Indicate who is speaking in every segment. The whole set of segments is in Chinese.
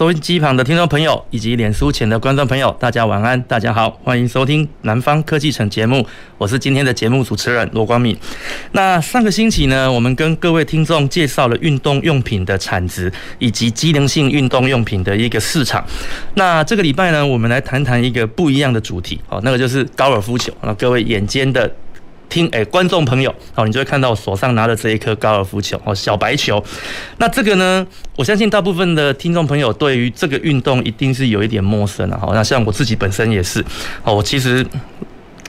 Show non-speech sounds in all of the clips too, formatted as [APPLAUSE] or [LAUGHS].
Speaker 1: 收音机旁的听众朋友以及脸书前的观众朋友，大家晚安，大家好，欢迎收听南方科技城节目，我是今天的节目主持人罗光敏。那上个星期呢，我们跟各位听众介绍了运动用品的产值以及机能性运动用品的一个市场。那这个礼拜呢，我们来谈谈一个不一样的主题，哦，那个就是高尔夫球。那各位眼尖的。听，哎，观众朋友，好，你就会看到我手上拿的这一颗高尔夫球，哦，小白球。那这个呢，我相信大部分的听众朋友对于这个运动一定是有一点陌生了哈，那像我自己本身也是，哦，我其实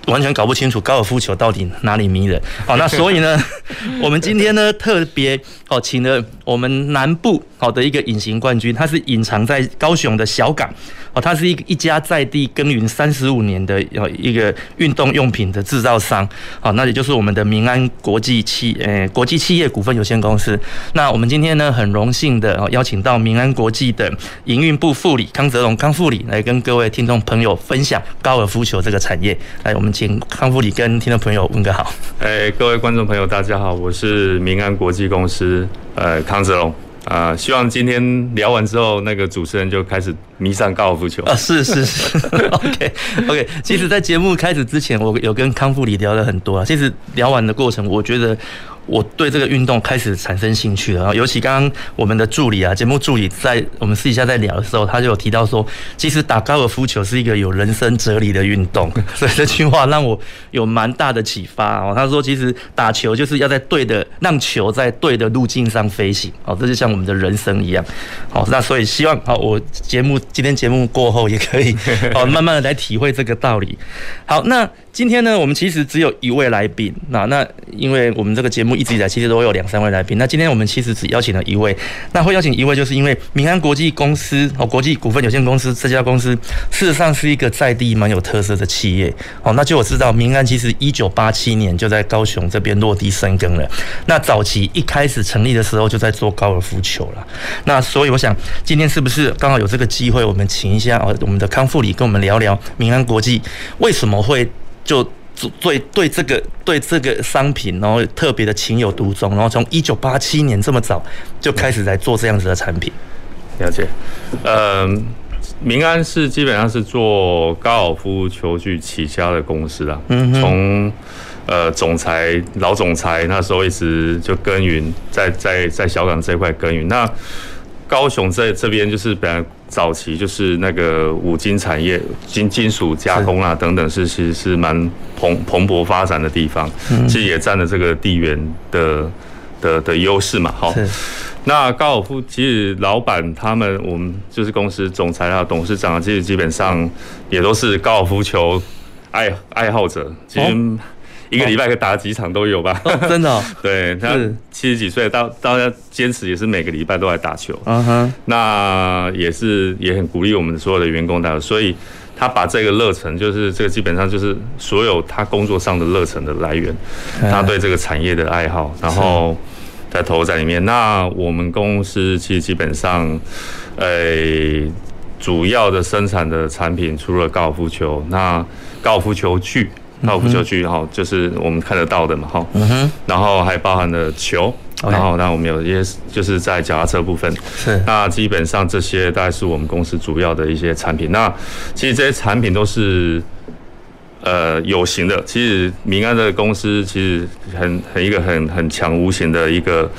Speaker 1: 完全搞不清楚高尔夫球到底哪里迷人，好，那所以呢，[LAUGHS] 我们今天呢特别哦，请了我们南部好的一个隐形冠军，它是隐藏在高雄的小港。哦，它是一一家在地耕耘三十五年的呃一个运动用品的制造商，好，那也就是我们的民安国际企呃国际企业股份有限公司。那我们今天呢很荣幸的哦邀请到民安国际的营运部副理康泽龙康副理来跟各位听众朋友分享高尔夫球这个产业。来，我们请康副理跟听众朋友问个好。
Speaker 2: 哎，各位观众朋友，大家好，我是民安国际公司呃康子龙。啊、呃，希望今天聊完之后，那个主持人就开始迷上高尔夫球啊！
Speaker 1: 是是是，[LAUGHS] OK OK。其实，在节目开始之前，我有跟康复理聊了很多啊。其实聊完的过程，我觉得。我对这个运动开始产生兴趣了啊，尤其刚刚我们的助理啊，节目助理在我们私底下在聊的时候，他就有提到说，其实打高尔夫球是一个有人生哲理的运动，[LAUGHS] 所以这句话让我有蛮大的启发哦。他说，其实打球就是要在对的，让球在对的路径上飞行哦，这就像我们的人生一样。好，那所以希望啊，我节目今天节目过后也可以 [LAUGHS] 哦，慢慢的来体会这个道理。好，那。今天呢，我们其实只有一位来宾。那那，因为我们这个节目一直以来其实都有两三位来宾。那今天我们其实只邀请了一位。那会邀请一位，就是因为民安国际公司哦，国际股份有限公司这家公司，事实上是一个在地蛮有特色的企业。哦，那就我知道，民安其实一九八七年就在高雄这边落地生根了。那早期一开始成立的时候就在做高尔夫球了。那所以我想，今天是不是刚好有这个机会，我们请一下哦，我们的康副理跟我们聊聊民安国际为什么会。就对对这个对这个商品，然后特别的情有独钟，然后从一九八七年这么早就开始在做这样子的产品。
Speaker 2: 了解，呃，明安是基本上是做高尔夫球具起家的公司啦。嗯，从呃总裁老总裁那时候一直就耕耘在在在小港这块耕耘。那高雄在这边就是本来。早期就是那个五金产业、金金属加工啊等等，是其实是蛮蓬蓬勃发展的地方，其实也占了这个地缘的的的优势嘛。好，那高尔夫其实老板他们，我们就是公司总裁啊、董事长啊，其实基本上也都是高尔夫球爱爱好者，其实。一个礼拜可以打几场都有吧？
Speaker 1: 哦，真的，哦。[LAUGHS]
Speaker 2: 对，他七十几岁，到到要坚持也是每个礼拜都来打球。嗯哼，那也是也很鼓励我们所有的员工打，所以他把这个热忱，就是这个基本上就是所有他工作上的热忱的来源，他对这个产业的爱好，然后在投在里面。那我们公司其实基本上，呃，主要的生产的产品除了高尔夫球，那高尔夫球具。高尔夫球具哈，就是我们看得到的嘛哈，然后还包含了球，然后那我们有一些就是在脚踏车部分，是。那基本上这些大概是我们公司主要的一些产品。那其实这些产品都是。呃，有形的，其实明安的公司其实很很一个很很强无形的一个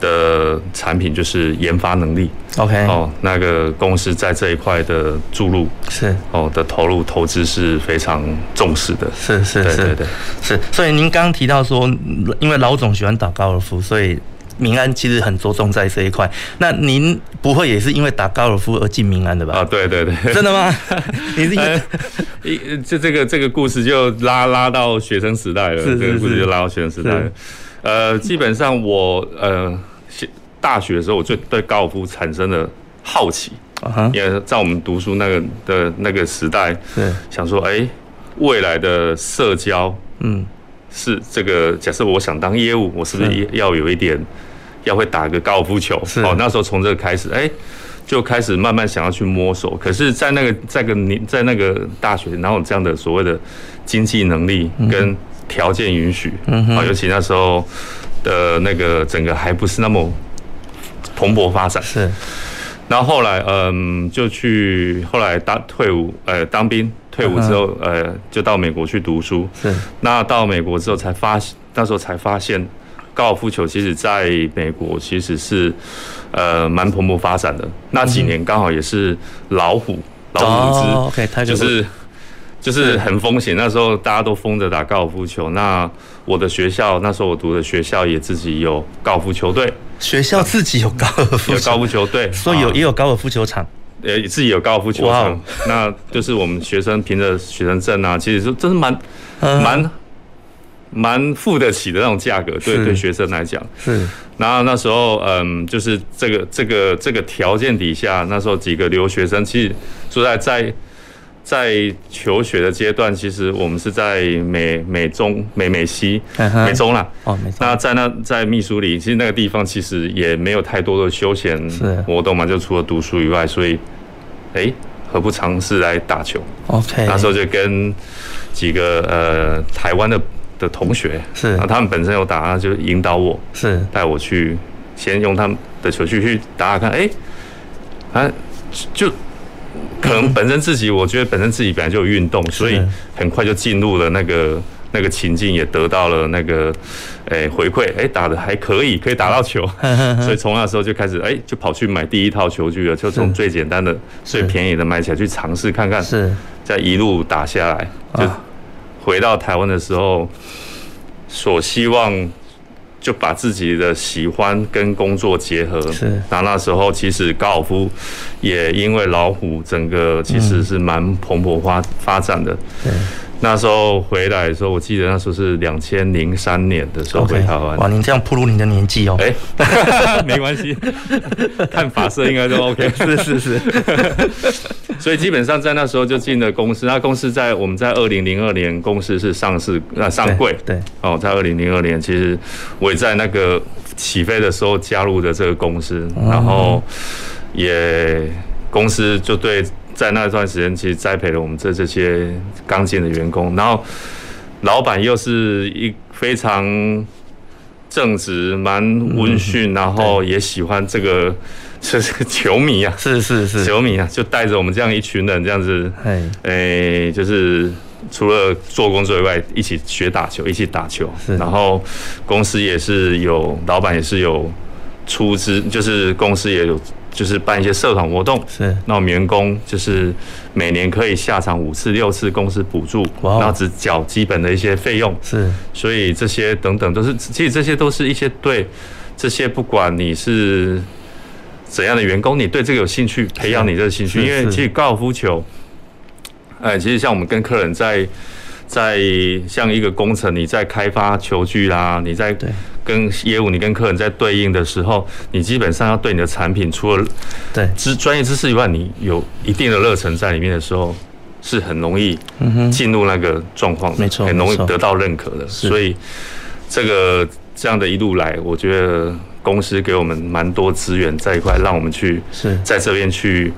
Speaker 2: 的产品，就是研发能力。OK，哦，那个公司在这一块的注入是哦的投入投资是非常重视的。
Speaker 1: 是是是，对对对，是。所以您刚刚提到说，因为老总喜欢打高尔夫，所以。明安其实很着重在这一块，那您不会也是因为打高尔夫而进民安的吧？
Speaker 2: 啊，对对对，
Speaker 1: 真的吗？[LAUGHS] 你是
Speaker 2: 一这这个这个故事就拉拉到学生时代了，是是是这个故事就拉到学生时代了。呃，基本上我呃大学的时候，我就对高尔夫产生了好奇。因为在我们读书那个的那个时代，
Speaker 1: 对，
Speaker 2: 想说，哎，未来的社交，嗯，是这个假设我想当业务，我是不是要有一点要会打个高尔夫球？哦，那时候从这个开始，哎，就开始慢慢想要去摸索。可是，在那个在个年在那个大学，然后这样的所谓的经济能力跟条件允许，嗯哼，尤其那时候的那个整个还不是那么蓬勃发展，
Speaker 1: 是。
Speaker 2: 然后后来，嗯，就去后来当退伍，呃，当兵退伍之后，呃，就到美国去读书。
Speaker 1: 是。
Speaker 2: 那到美国之后才发现，那时候才发现，高尔夫球其实在美国其实是，呃，蛮蓬勃发展的。那几年刚好也是老虎，老虎之
Speaker 1: ，OK，他
Speaker 2: 就是。就是很风险，那时候大家都疯着打高尔夫球。那我的学校，那时候我读的学校也自己有高尔夫球队。
Speaker 1: 学校自己有高尔夫
Speaker 2: 有高尔夫球队，
Speaker 1: 所以有也有高尔夫球场，
Speaker 2: 呃，自己有高尔夫球场。那就是我们学生凭着学生证啊，其实是真是蛮蛮蛮付得起的那种价格，对对学生来讲。
Speaker 1: 是。
Speaker 2: 然后那时候，嗯，就是这个这个这个条件底下，那时候几个留学生，其实住在在。在求学的阶段，其实我们是在美美中美美西美中啦。
Speaker 1: 哦，美中。
Speaker 2: 那在那在密苏里，其实那个地方其实也没有太多的休闲活动嘛，就除了读书以外，所以，哎，何不尝试来打球
Speaker 1: ？OK。
Speaker 2: 那时候就跟几个呃台湾的的同学
Speaker 1: 是，
Speaker 2: 那他们本身有打，就引导我
Speaker 1: 是
Speaker 2: 带我去先用他们的球去去打打看，哎，啊就。可能本身自己，我觉得本身自己本来就有运动，所以很快就进入了那个那个情境，也得到了那个诶回馈，诶打的还可以，可以打到球，[LAUGHS] 所以从那时候就开始诶就跑去买第一套球具了，就从最简单的、最便宜的买起来去尝试看看，
Speaker 1: 是，
Speaker 2: 再一路打下来，就回到台湾的时候，所希望。就把自己的喜欢跟工作结合，
Speaker 1: 是。
Speaker 2: 那那时候其实高尔夫也因为老虎整个其实是蛮蓬勃发发展的。
Speaker 1: 对。
Speaker 2: 那时候回来的时候，我记得那时候是两千零三年的时候回台湾。
Speaker 1: 哇，您这样暴露您的年纪哦。
Speaker 2: 哎，[LAUGHS] 没关系，[LAUGHS] 看发色应该都 OK。
Speaker 1: 是 [LAUGHS] 是是。
Speaker 2: 所以基本上在那时候就进了公司。那公司在我们在二零零二年公司是上市呃上柜。
Speaker 1: 对。
Speaker 2: 哦，在二零零二年，其实我也在那个起飞的时候加入的这个公司，然后也公司就对。在那段时间，其实栽培了我们这这些刚进的员工，然后老板又是一非常正直、蛮温驯，然后也喜欢这个，[LAUGHS] 这是个球迷啊，
Speaker 1: 是是是。
Speaker 2: 球迷啊，就带着我们这样一群人这样子，哎，就是除了做工作以外，一起学打球，一起打球，然后公司也是有老板也是有出资，就是公司也有。就是办一些社团活动，
Speaker 1: 是。
Speaker 2: 那我们员工就是每年可以下场五次六次，公司补助，然后只缴基本的一些费用，
Speaker 1: 是，
Speaker 2: 所以这些等等都是，其实这些都是一些对这些不管你是怎样的员工，你对这个有兴趣，培养你这个兴趣，因为其实高尔夫球，哎，其实像我们跟客人在在像一个工程，你在开发球具啦，你在。跟业务，你跟客人在对应的时候，你基本上要对你的产品，除了对知专业知识以外，你有一定的热忱在里面的时候，是很容易进入那个状况，没错，很容易得到认可的。所以这个这样的一路来，我觉得公司给我们蛮多资源在一块，让我们去是在这边去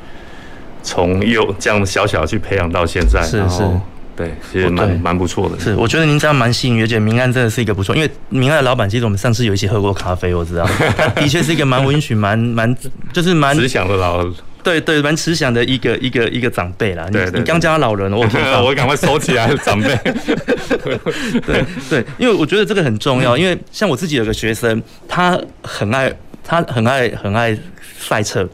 Speaker 2: 从幼这样小小去培养到现在，然后。对，其实蛮蛮不错的。
Speaker 1: 是，我觉得您这样蛮幸运，而且明安真的是一个不错，因为明安的老板其实我们上次有一起喝过咖啡，我知道，[LAUGHS] 他的确是一个蛮温驯、蛮蛮就是蛮
Speaker 2: 慈祥的老，
Speaker 1: 对对，蛮慈祥的一个一个一个长辈啦。你你刚叫他老人，我 [LAUGHS]
Speaker 2: 我赶快收起来，长辈。[LAUGHS]
Speaker 1: 对对，因为我觉得这个很重要，因为像我自己有个学生，他很爱他很爱很爱赛车。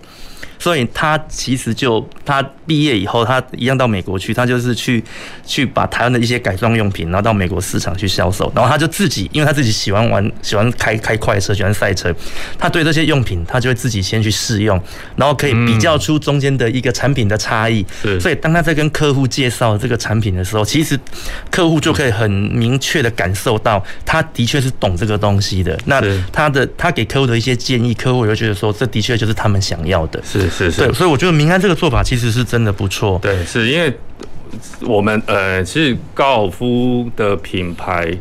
Speaker 1: 所以他其实就他毕业以后，他一样到美国去，他就是去去把台湾的一些改装用品，然后到美国市场去销售。然后他就自己，因为他自己喜欢玩，喜欢开开快车，喜欢赛车，他对这些用品，他就会自己先去试用，然后可以比较出中间的一个产品的差异。所以当他在跟客户介绍这个产品的时候，其实客户就可以很明确的感受到，他的确是懂这个东西的。那他的他给客户的一些建议，客户就觉得说，这的确就是他们想要的。
Speaker 2: 是。是是，
Speaker 1: 对，所以我觉得民安这个做法其实是真的不错。
Speaker 2: 对，是因为我们呃，其实高尔夫的品牌，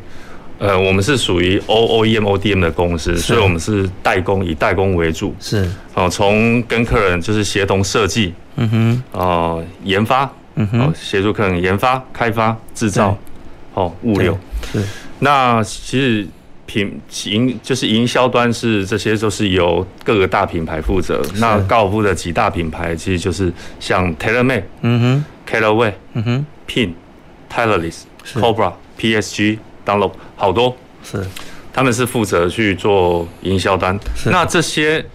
Speaker 2: 呃，我们是属于 O OEM ODM 的公司，所以我们是代工，以代工为主。
Speaker 1: 是
Speaker 2: 哦，从跟客人就是协同设计，嗯哼，哦，研发，嗯哼，协助客人研发、开发、制造，哦，物流。是，那其实。品营就是营销端是这些都是由各个大品牌负责。那高尔夫的几大品牌其实就是像 TaylorMade 嗯哼，Callaway，嗯哼，Pin，Titleist，Cobra，PSG，Dunlop，好多是，他们是负责去做营销端。那这些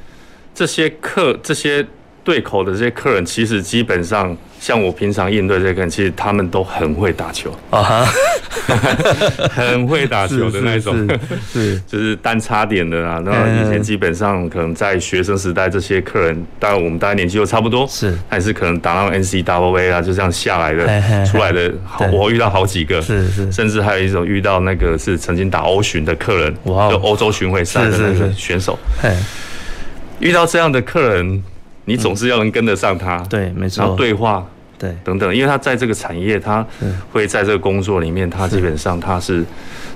Speaker 2: 这些客这些对口的这些客人，其实基本上。像我平常应对这个人，其实他们都很会打球啊哈，[LAUGHS] 很会打球的那种，是 [LAUGHS] 就是单差点的啊。然后以前基本上可能在学生时代，这些客人，当然我们大家年纪都差不多，是还是可能打到 NCAA 啊，就这样下来的出来的。我遇到好几个，是是，甚至还有一种遇到那个是曾经打欧巡的客人，就欧洲巡回赛的那个选手。遇到这样的客人。你总是要能跟得上他，嗯、对，没错。然后对话，对，等等，因为他在这个产业，他会在这个工作里面，他基本上他是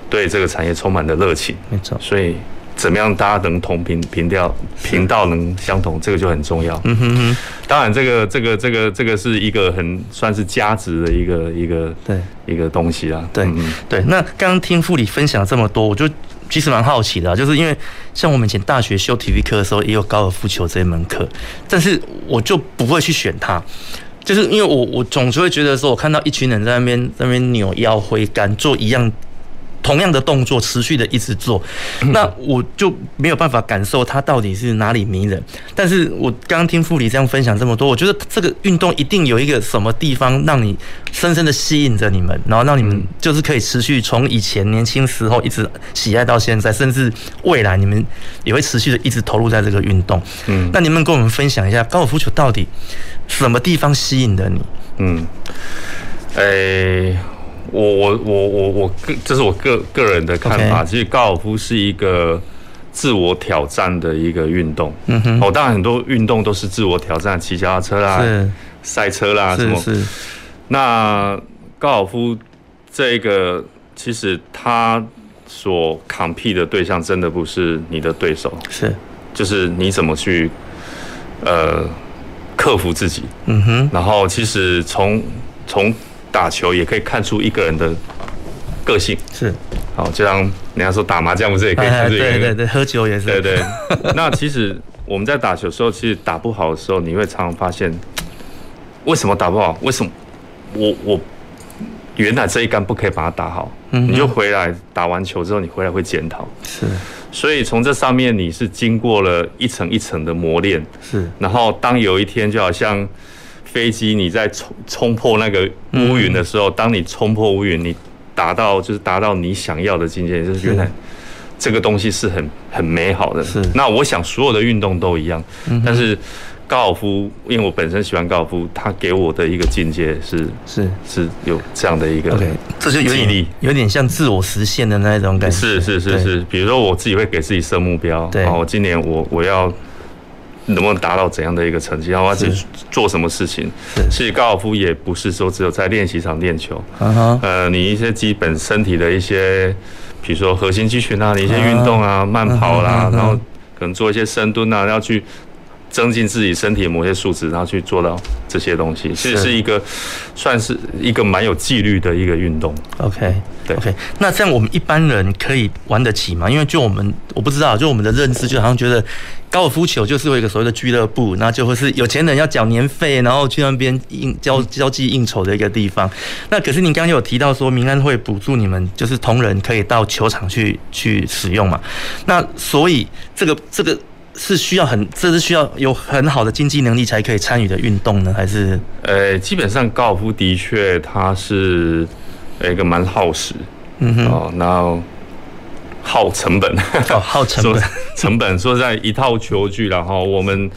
Speaker 2: 对这个产业充满了热情，没错。所以怎么样大家能同频频调频道能相同，这个就很重要。嗯哼哼。当然，这个这个这个这个是一个很算是价值的一个一个对一个东西啊。对嗯对。那刚刚听副理分享这么多，我就。其实蛮好奇的，就是因为像我们以前大学修体育课的时候，也有高尔夫球这一门课，但是我就不会去选它，就是因为我我总是会觉得说，我看到一群人在那边在那边扭腰挥杆做一样。同样的动作持续的一直做，那我就没有办法感受它到底是哪里迷人。但是我刚刚听傅里这样分享这么多，我觉得这个运动一定有一个什么地方让你深深的吸引着你们，然后让你们就是可以持续从以前年轻时候一直喜爱到现在，甚至未来你们也会持续的一直投入在这个运动。嗯，那你们跟我们分享一下高尔夫球到底什么地方吸引的你？嗯，诶。我我我我我个这是我个个人的看法，其实高尔夫是一个自我挑战的一个运动。嗯哼，哦，当然很多运动都是自我挑战，骑脚踏车啦、赛车啦什么。是。那高尔夫这个其实它所 compete 的对象真的不是你的对手，是，就是你怎么去呃克服自己。嗯哼。然后其实从从打球也可以看出一个人的个性，是，好，就像人家说打麻将不是也可以看出一个人，对对对，喝酒也是，对对。[LAUGHS] 那其实我们在打球的时候，其实打不好的时候，你会常常发现，[TSK] 为什么打不好？为什么我我原来这一杆不可以把它打好？嗯，你就回来打完球之后，你回来会检讨，是。所以从这上面你是经过了一层一层的磨练，是。然后当有一天就好像。飞机你在冲冲破那个乌云的时候，当你冲破乌云，你达到就是达到你想要的境界，就是原来这个东西是很很美好的。是。那我想所有的运动都一样，但是高尔夫，因为我本身喜欢高尔夫，它给我的一个境界是是是有这样的一个，这就有点有点像自我实现的那种感觉。是是是是，比如说我自己会给自己设目标，对，我今年我我要。能不能达到怎样的一个成绩？然后去做什么事情？其实高尔夫也不是说只有在练习场练球。呃，你一些基本身体的一些，比如说核心肌群啊，你一些运动啊，慢跑啦，然后可能做一些深蹲啊，要去。增进自己身体的某些素质，然后去做到这些东西，其实是一个算是一个蛮有纪律的一个运动。OK，对，OK。那这样我们一般人可以玩得起吗？因为就我们我不知道，就我们的认知，就好像觉得高尔夫球就是有一个所谓的俱乐部，那就会是有钱人要缴年费，然后去那边应交交际应酬的一个地方。那可是您刚刚有提到说，民安会补助你们，就是同仁可以到球场去去使用嘛？那所以这个这个。是需要很，这是需要有很好的经济能力才可以参与的运动呢，还是？呃，基本上高尔夫的确它是一个蛮耗时，嗯哼，哦，然后耗成本，哦，耗成本，[LAUGHS] 成本说在一套球具，然后我们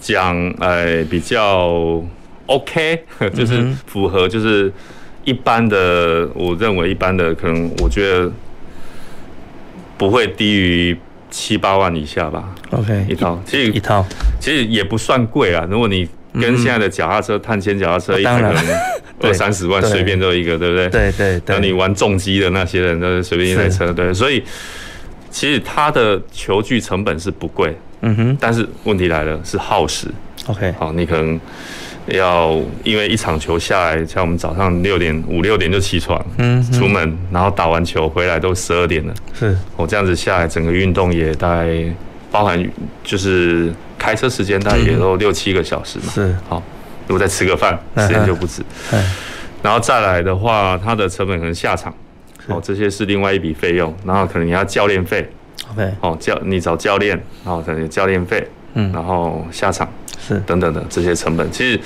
Speaker 2: 讲，呃，比较 OK，[LAUGHS] 就是符合，就是一般的，我认为一般的可能，我觉得不会低于。七八万以下吧。
Speaker 1: OK，
Speaker 2: 一套，其实
Speaker 1: 一套
Speaker 2: 其实也不算贵啊。如果你跟现在的脚踏车、碳纤脚踏车一台可能二三十万，随便都一个，对不对？
Speaker 1: 对对对。
Speaker 2: 那你玩重机的那些人，都是随便一台车，对。所以其实它的球具成本是不贵，嗯哼。但是问题来了，是耗时。
Speaker 1: OK，
Speaker 2: 好，你可能。要因为一场球下来，像我们早上六点五六点就起床，嗯，出门，然后打完球回来都十二点了，是，我这样子下来，整个运动也大概包含就是开车时间大概也都六七个小时嘛，是，好，如果再吃个饭，时间就不止，然后再来的话，它的成本可能下场，哦，这些是另外一笔费用，然后可能你要教练费，OK，哦，教你找教练，然后可能有教练费，嗯，然后下场。是等等的这些成本，其实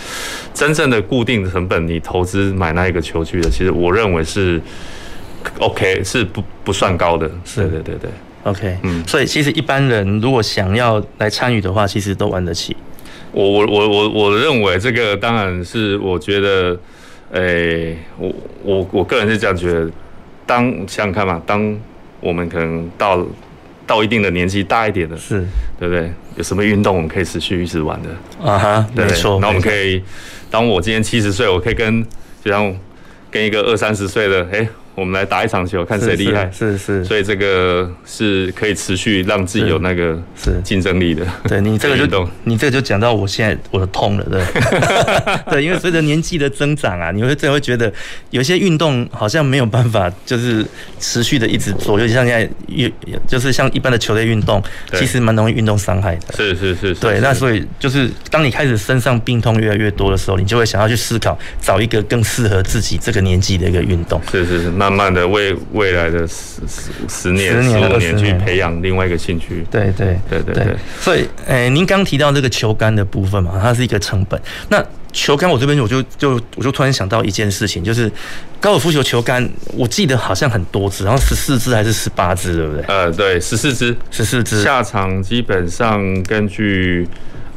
Speaker 2: 真正的固定成本，你投资买那一个球具的，其实我认为是 OK，是不不算高的。是，对对对对
Speaker 1: ，OK，嗯，所以其实一般人如果想要来参与的话，其实都玩得起。
Speaker 2: 我我我我我认为这个当然是，我觉得，诶、欸，我我我个人是这样觉得，当想想看嘛，当我们可能到。到一定的年纪大一点的，是，对不对？有什么运动我们可以持续一直玩的？啊哈，没错。那我们可以，当我今年七十岁，我可以跟，就像跟一个二三十岁的，哎。我们来打一场球，看谁厉害。是是，所以这个是可以持续让自己有那个是竞争力的。
Speaker 1: 对你这个就 [LAUGHS] 你这个就讲到我现在我的痛了，对。[LAUGHS] 对，因为随着年纪的增长啊，你会真的会觉得有些运动好像没有办法就是持续的一直做，尤其像现在运就是像一般的球类运动，其实蛮容易运动伤害的。
Speaker 2: 是是是。
Speaker 1: 对，那所以就是当你开始身上病痛越来越多的时候，你就会想要去思考找一个更适合自己这个年纪的一个运动。
Speaker 2: 是是是。慢慢的为未来的十十十年、十五年去培养另外一个兴趣。
Speaker 1: 对对对对对。所以，诶、欸，您刚提到这个球杆的部分嘛，它是一个成本。那球杆，我这边我就就我就突然想到一件事情，就是高尔夫球球杆，我记得好像很多只，然后十四只还是十八只，对不对？
Speaker 2: 呃，对，十四只，
Speaker 1: 十四只。
Speaker 2: 下场基本上根据。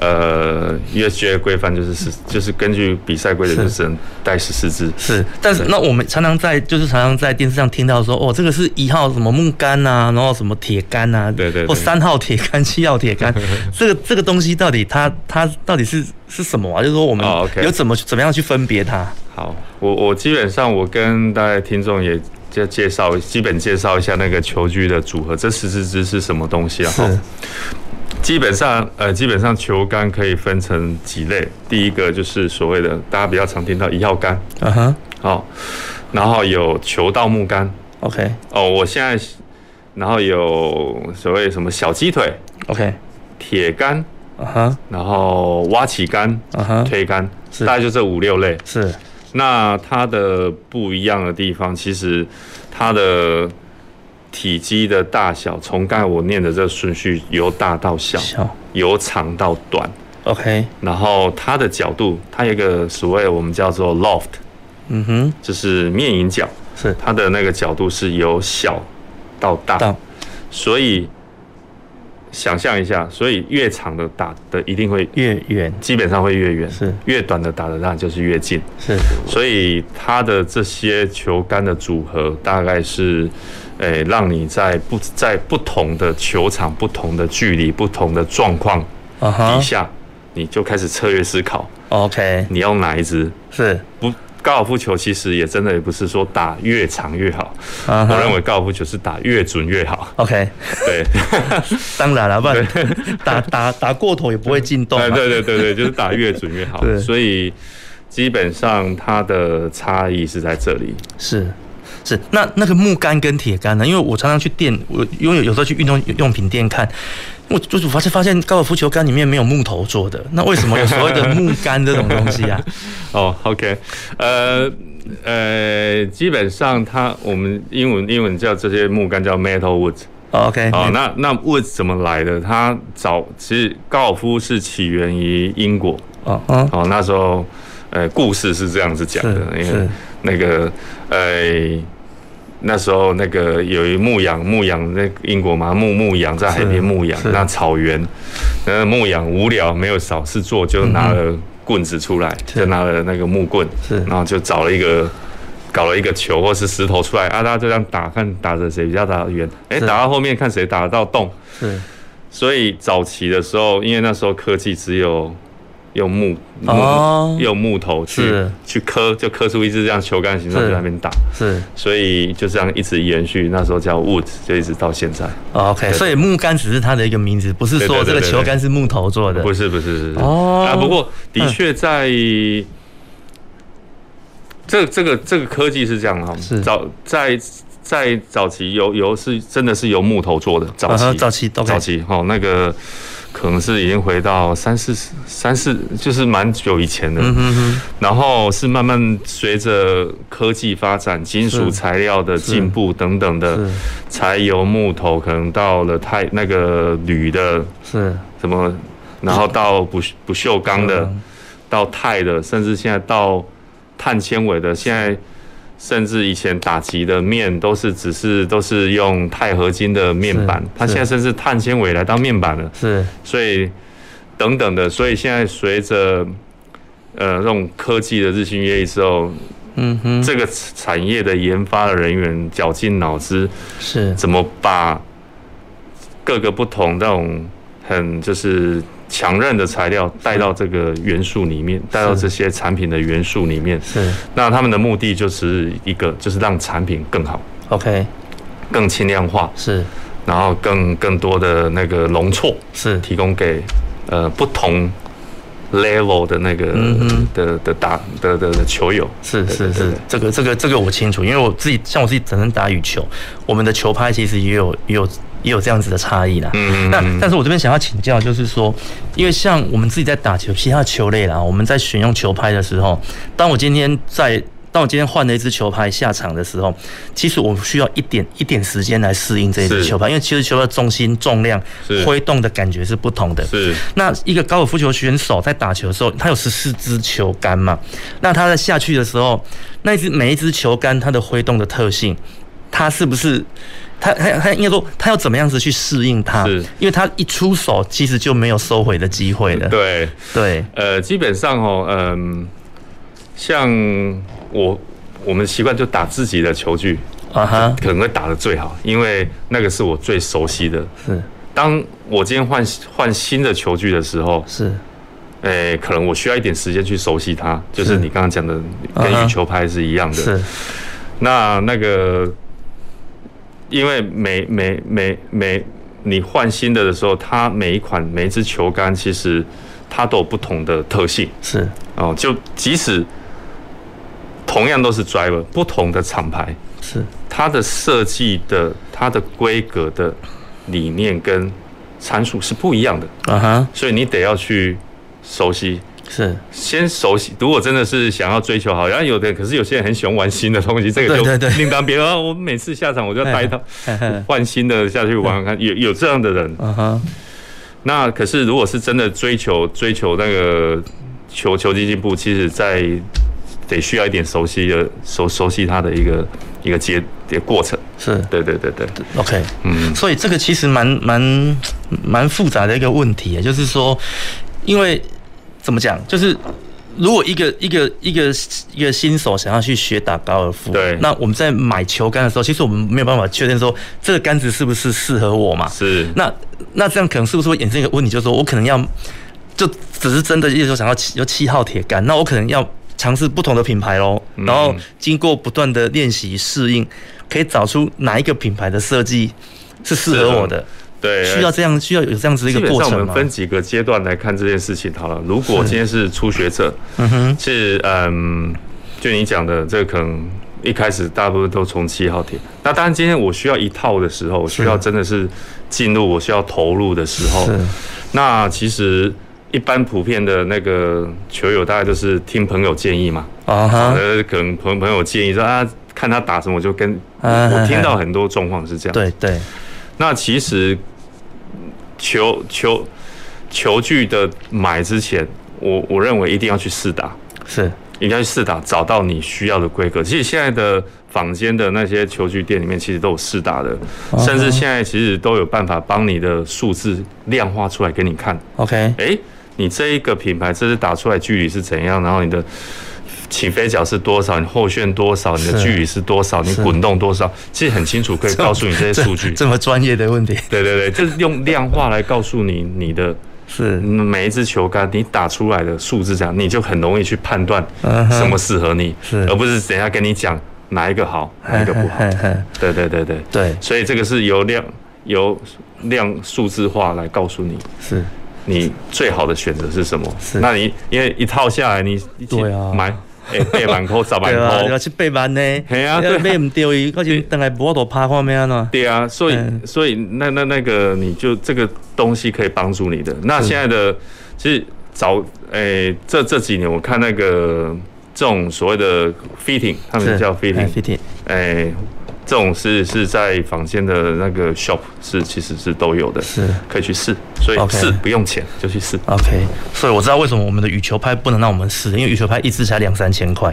Speaker 2: 呃，USGA 规范就是是，就是根据比赛规则，就只能带十四支。
Speaker 1: 是，但是那我们常常在，就是常常在电视上听到说，哦，这个是一号什么木杆啊，然后什么铁杆啊，对对，或三号铁杆、七号铁杆，[LAUGHS] 这个这个东西到底它它到底是是什么啊？就是说我们有怎么怎么样去分别它？
Speaker 2: 好，我我基本上我跟大家听众也就介绍基本介绍一下那个球具的组合，这十四支是什么东西啊？是。基本上，呃，基本上球杆可以分成几类。第一个就是所谓的大家比较常听到一号杆，嗯哼，好，然后有球道木杆
Speaker 1: ，OK，
Speaker 2: 哦，我现在，然后有所谓什么小鸡腿
Speaker 1: ，OK，
Speaker 2: 铁杆，嗯哼，然后挖起杆，嗯哼，推杆，大概就这五六类。是，那它的不一样的地方，其实它的。体积的大小，从刚才我念的这个顺序，由大到小，由长到短
Speaker 1: ，OK。
Speaker 2: 然后它的角度，它有一个所谓我们叫做 loft，嗯哼，就是面影角，是。它的那个角度是由小到大，到。所以想象一下，所以越长的打的一定会
Speaker 1: 越远，
Speaker 2: 基本上会越远，是。越短的打的那就是越近，是。所以它的这些球杆的组合大概是。诶、欸，让你在不在不同的球场、不同的距离、不同的状况底下，uh huh. 你就开始策略思考。OK，你要哪一支？是不？高尔夫球其实也真的也不是说打越长越好。Uh huh. 我认为高尔夫球是打越准越好。
Speaker 1: OK，[LAUGHS] 对，[LAUGHS] 当然了，不然打打打过头也不会进洞。
Speaker 2: 对对对对，就是打越准越好。[LAUGHS] 对所以基本上它的差异是在这里。
Speaker 1: 是。是那那个木杆跟铁杆呢？因为我常常去店，我因为有时候去运动用品店看，我就是发现发现高尔夫球杆里面没有木头做的，那为什么有所谓的木杆这种东西啊？[LAUGHS]
Speaker 2: 哦，OK，呃呃，基本上它我们英文英文叫这些木杆叫 metal wood。
Speaker 1: OK，
Speaker 2: 哦，那那 wood 怎么来的？它早其实高尔夫是起源于英国。哦哦，那时候呃故事是这样子讲的，因为那个呃。那时候那个有一牧羊牧羊，那英国嘛牧牧羊在海边牧羊，那草原，那牧羊无聊没有扫事做，就拿了棍子出来，就拿了那个木棍，然后就找了一个搞了一个球或是石头出来啊，大家就这样打，看打着谁比较打得远，哎，打到后面看谁打得到洞。是，所以早期的时候，因为那时候科技只有。用木木、哦、用木头去去磕，就磕出一支这样球杆形状在那边打，是，所以就这样一直延续。那时候叫 wood，就一直到现在。
Speaker 1: OK，对所以木杆只是它的一个名字，不是说这个球杆是木头做的。
Speaker 2: 不是不是是是哦。啊，不过的确在、嗯、这这个这个科技是这样哈，是早在在早期有有是真的是由木头做的，早期、啊、早期早期哦那个。可能是已经回到三四十、三四，就是蛮久以前的。嗯哼哼。然后是慢慢随着科技发展、金属材料的进步等等的，柴油木头可能到了钛那个铝的，是什么，然后到不不锈钢的，到钛的，甚至现在到碳纤维的，现在。甚至以前打击的面都是只是都是用钛合金的面板，它现在甚至碳纤维来当面板了。是，所以等等的，所以现在随着呃这种科技的日新月异之后，嗯哼，这个产业的研发的人员绞尽脑汁，是怎么把各个不同这种很就是。强韧的材料带到这个元素里面，带到这些产品的元素里面。是，那他们的目的就是一个，就是让产品更好。OK，更轻量化。是，然后更更多的那个容错是提供给呃不同 level 的那个嗯的的打的的的球友。是是是，这个这个这个我清楚，因为我自己像我自己只能打羽球，我们的球拍其实也有也有。也有这样子的差异啦。嗯，那但是我这边想要请教，就是说，因为像我们自己在打球，其他的球类啦，我们在选用球拍的时候，当我今天在，当我今天换了一支球拍下场的时候，其实我需要一点一点时间来适应这一支球拍，因为其实球的重心、重量、挥动的感觉是不同的。是。那一个高尔夫球选手在打球的时候，他有十四支球杆嘛？那他在下去的时候，那一支每一支球杆它的挥动的特性，它是不是？他他他应该说，他要怎么样子去适应它？是，因为他一出手，其实就没有收回的机会了。对对，呃，基本上哦，嗯，像我我们习惯就打自己的球具啊哈，可能会打得最好，因为那个是我最熟悉的。是，当我今天换换新的球具的时候，是，诶，可能我需要一点时间去熟悉它，就是你刚刚讲的，跟羽球拍是一样的。是，那那个。因为每每每每你换新的的时候，它每一款每一支球杆其实它都有不同的特性。是哦，就即使同样都是 driver，不同的厂牌是它的设计的它的规格的理念跟参数是不一样的。啊哈，所以你得要去熟悉。是先熟悉，如果真的是想要追求好，然后有的可是有些人很喜欢玩新的东西，这个就另当别论。我每次下场我就要带一套换新的下去玩玩看，有有这样的人。那可是如果是真的追求追求那个球球技进步，其实在得需要一点熟悉的熟熟悉他的一个一个阶的过程。是对对对对。OK，嗯，所以这个其实蛮蛮蛮复杂的一个问题，就是说因为。怎么讲？就是如果一个一个一个一个新手想要去学打高尔夫，对，那我们在买球杆的时候，其实我们没有办法确定说这个杆子是不是适合我嘛？是。那那这样可能是不是会衍生一个问题，就是说我可能要就只是真的意思说想要七有七号铁杆，那我可能要尝试不同的品牌喽，然后经过不断的练习适应，可以找出哪一个品牌的设计是适合我的。对，需要这样，需要有这样子的一个过程吗？基本上我们分几个阶段来看这件事情好了。如果今天是初学者，嗯哼，是嗯，就你讲的这个，可能一开始大部分都从七号铁。那当然，今天我需要一套的时候，我需要真的是进入，我需要投入的时候，是。那其实一般普遍的那个球友，大概都是听朋友建议嘛。啊哈。呃，可能朋朋友建议说啊，看他打什么，我就跟。我听到很多状况是这样。对对。那其实球球球具的买之前，我我认为一定要去试打，是，一定要去试打，找到你需要的规格。其实现在的坊间的那些球具店里面，其实都有试打的，甚至现在其实都有办法帮你的数字量化出来给你看。OK，哎，你这一个品牌这是打出来距离是怎样，然后你的起飞角是多少，你后旋多少，你的距离是多少，你滚动多少，其实很清楚，可以告诉你这些数据。
Speaker 1: 这么专业的问题。
Speaker 2: 对 [LAUGHS] 对对，就是用量化来告诉你你的 [LAUGHS] 是每一支球杆，你打出来的数字这样，你就很容易去判断什么适合你，是而不是等下跟你讲哪一个好，哪一个不好。对对对对对，所以这个是由量由量数字化来告诉你是。你最好的选择是什么？是，那你因为一套下来，你对啊，买诶八万块、[LAUGHS] 十万块，
Speaker 1: 要七八万呢？
Speaker 2: 系啊，对，
Speaker 1: 买唔到伊，可是等下无看？对啊，
Speaker 2: 所以所以那那那个你就这个东西可以帮助你的。那现在的其实早诶这这几年我看那个这种所谓的 fitting，他们叫 fitting，诶。这种是是在坊间的那个 shop 是其实是都有的，是可以去试，所以试不用钱就去试。
Speaker 1: OK，所以我知道为什么我们的羽球拍不能让我们试，因为羽球拍一支才两三千块。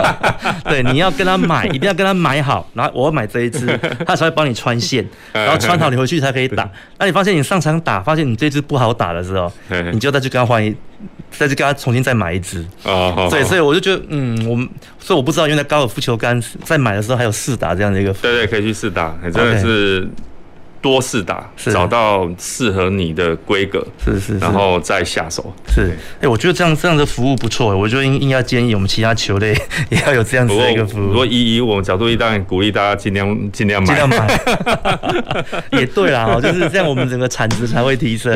Speaker 1: [LAUGHS] 对，你要跟他买，一定要跟他买好，然后我要买这一支，他才会帮你穿线，[LAUGHS] 然后穿好你回去才可以打。[LAUGHS] 那你发现你上场打，发现你这支不好打的时候，你就再去跟他换一。再去给他重新再买一支哦，对，所以我就觉得，嗯，我们所以我不知道，原来高尔夫球杆在买的时候还有试打这样的一个，
Speaker 2: 对对，可以去试打，真的是。多试打，找到适合你的规格，是是，然后再下手。
Speaker 1: 是，哎，我觉得这样这样的服务不错，我觉得应应该建议我们其他球类 [LAUGHS] 也要有这样子的一个服务。
Speaker 2: 如果以以我们角度，当然鼓励大家尽量尽量买，尽量
Speaker 1: 买。[LAUGHS] 也对啦，就是这样，我们整个产值才会提升。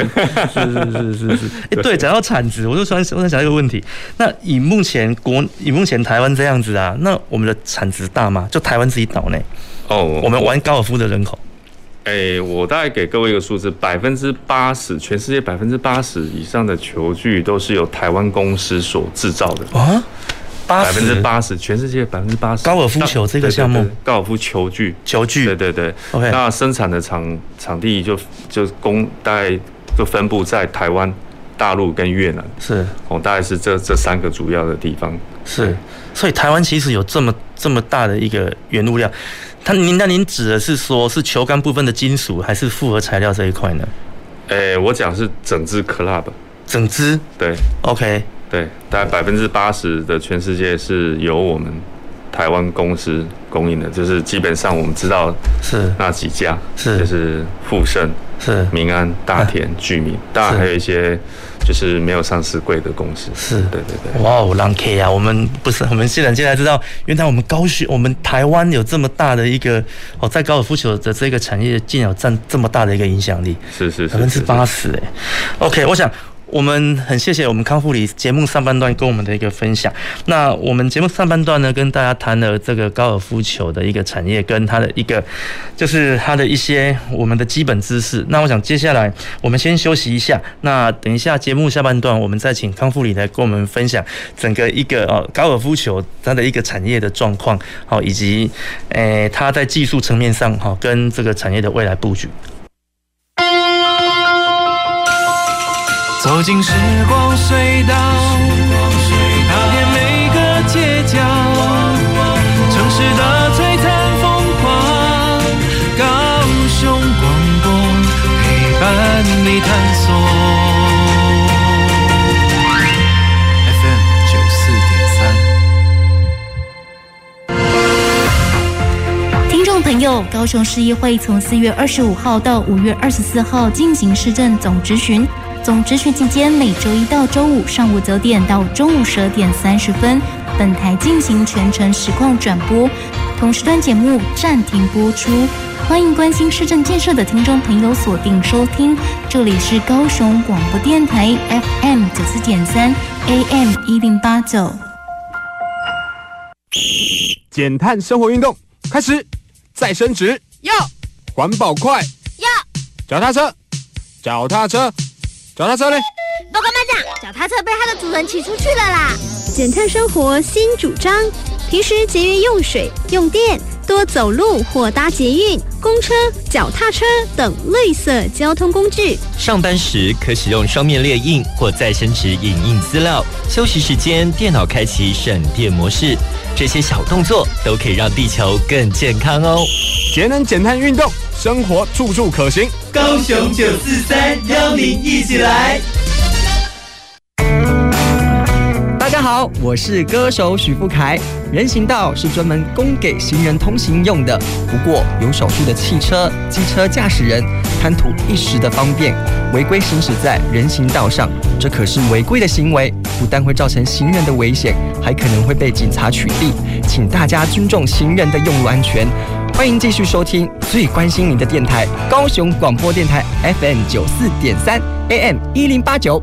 Speaker 1: 是是是是是。[LAUGHS] 哎，对，讲到产值，我就突然我想想一个问题，那以目前国以目前台湾这样子啊，那我们的产值大吗？就台湾自己岛内，哦，我们玩高尔夫的人口。
Speaker 2: 哎、欸，我大概给各位一个数字，百分之八十，全世界百分之八十以上的球具都是由台湾公司所制造的啊，百分之八十，全世界百分之八十。
Speaker 1: 高尔夫球这个项目，
Speaker 2: 高尔夫球具，
Speaker 1: 球具，
Speaker 2: 对对对。OK，那生产的场场地就就公大概就分布在台湾、大陆跟越南，是。哦，大概是这这三个主要的地方。
Speaker 1: 是，所以台湾其实有这么这么大的一个原物料。它您那您指的是说，是球杆部分的金属，还是复合材料这一块呢？
Speaker 2: 诶、欸，我讲是整支 club，
Speaker 1: 整支
Speaker 2: 对
Speaker 1: ，OK，
Speaker 2: 对，大概百分之八十的全世界是由我们台湾公司供应的，就是基本上我们知道是那几家，是就是富盛。是民安、大田、聚民，当然还有一些就是没有上市柜的公司。是，对对对。
Speaker 1: 哇哦，浪 K 啊！我们不是，我们现在现在知道，原来我们高雄，我们台湾有这么大的一个哦，在高尔夫球的这个产业，竟然有占这么大的一个影响力。
Speaker 2: 是是是，
Speaker 1: 百分之八十哎。OK，我想。我们很谢谢我们康复里节目上半段跟我们的一个分享。那我们节目上半段呢，跟大家谈了这个高尔夫球的一个产业，跟它的一个就是它的一些我们的基本知识。那我想接下来我们先休息一下。那等一下节目下半段，我们再请康复里来跟我们分享整个一个哦高尔夫球它的一个产业的状况，好，以及诶它在技术层面上哈跟这个产业的未来布局。走进时光隧道，踏遍每个街角，城市的璀璨风光，高雄广播陪伴你探索。FM 九四点三，听众朋友，高雄市议会从四月二十五号到五月二十四号进行市政总质询。总质询期间，每周一到周五上午九点到中午十二点三十分，本台进行全程实况转播，同时段节目暂停播出。欢迎关心市政建设的听众朋友锁定收听，这里是高雄广播电台 FM 九四点三 AM 一零八九。
Speaker 3: 减碳生活运动开始，再升职要，环保快要，脚踏车，脚踏车。脚踏车嘞？
Speaker 4: 报告班长，脚踏车被它的主人骑出去了啦！
Speaker 5: 减碳生活新主张，平时节约用水用电，多走路或搭捷运、公车、脚踏车等绿色交通工具。
Speaker 6: 上班时可使用双面列印或再生纸影印资料，休息时间电脑开启省电模式。这些小动作都可以让地球更健康哦！
Speaker 3: 节能减碳运动。生活处处可行，
Speaker 7: 高雄九四三邀您一起来。好，我是歌手许富凯。人行道是专门供给行人通行用的，不过有少数的汽车、机车驾驶人贪图一时的方便，违规行驶在人行道上，这可是违规的行为，不但会造成行人的危险，还可能会被警察取缔。请大家尊重行人的用路安全。欢迎继续收听最关心您的电台——高雄广播电台 FM 九四点三 AM 一零八九。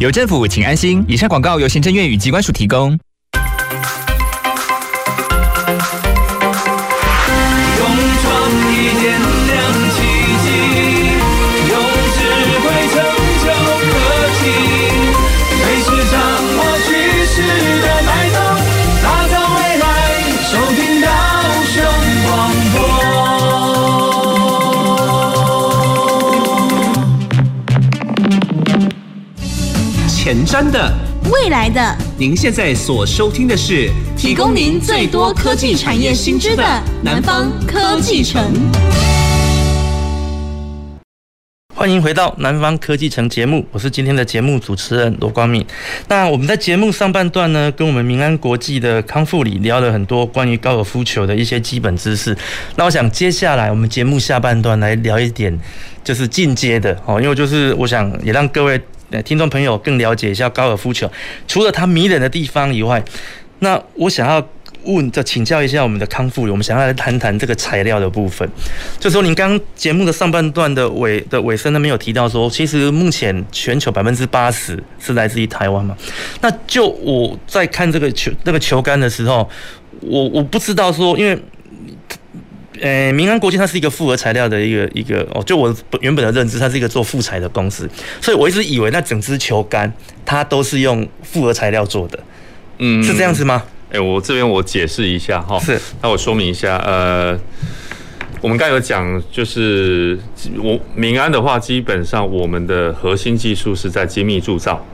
Speaker 8: 有政府，请安心。以上广告由行政院与机关署提供。
Speaker 9: 前瞻的，
Speaker 10: 未来的，
Speaker 9: 您现在所收听的是
Speaker 10: 提供您最多科技产业新知的南方科技城。
Speaker 1: 欢迎回到南方科技城节目，我是今天的节目主持人罗光敏。那我们在节目上半段呢，跟我们明安国际的康富里聊了很多关于高尔夫球的一些基本知识。那我想接下来我们节目下半段来聊一点，就是进阶的哦，因为就是我想也让各位。听众朋友更了解一下高尔夫球，除了它迷人的地方以外，那我想要问，就请教一下我们的康复，我们想要来谈谈这个材料的部分。就说您刚节目的上半段的尾的尾声，那边有提到说，其实目前全球百分之八十是来自于台湾嘛？那就我在看这个球那个球杆的时候，我我不知道说，因为。呃，民安国际它是一个复合材料的一个一个哦，就我原本的认知，它是一个做复材的公司，所以我一直以为那整支球杆它都是用复合材料做的，嗯，是这样子吗？
Speaker 2: 哎、欸，我这边我解释一下哈，
Speaker 1: 是，
Speaker 2: 那我说明一下，呃，我们刚才有讲，就是我民安的话，基本上我们的核心技术是在精密铸造，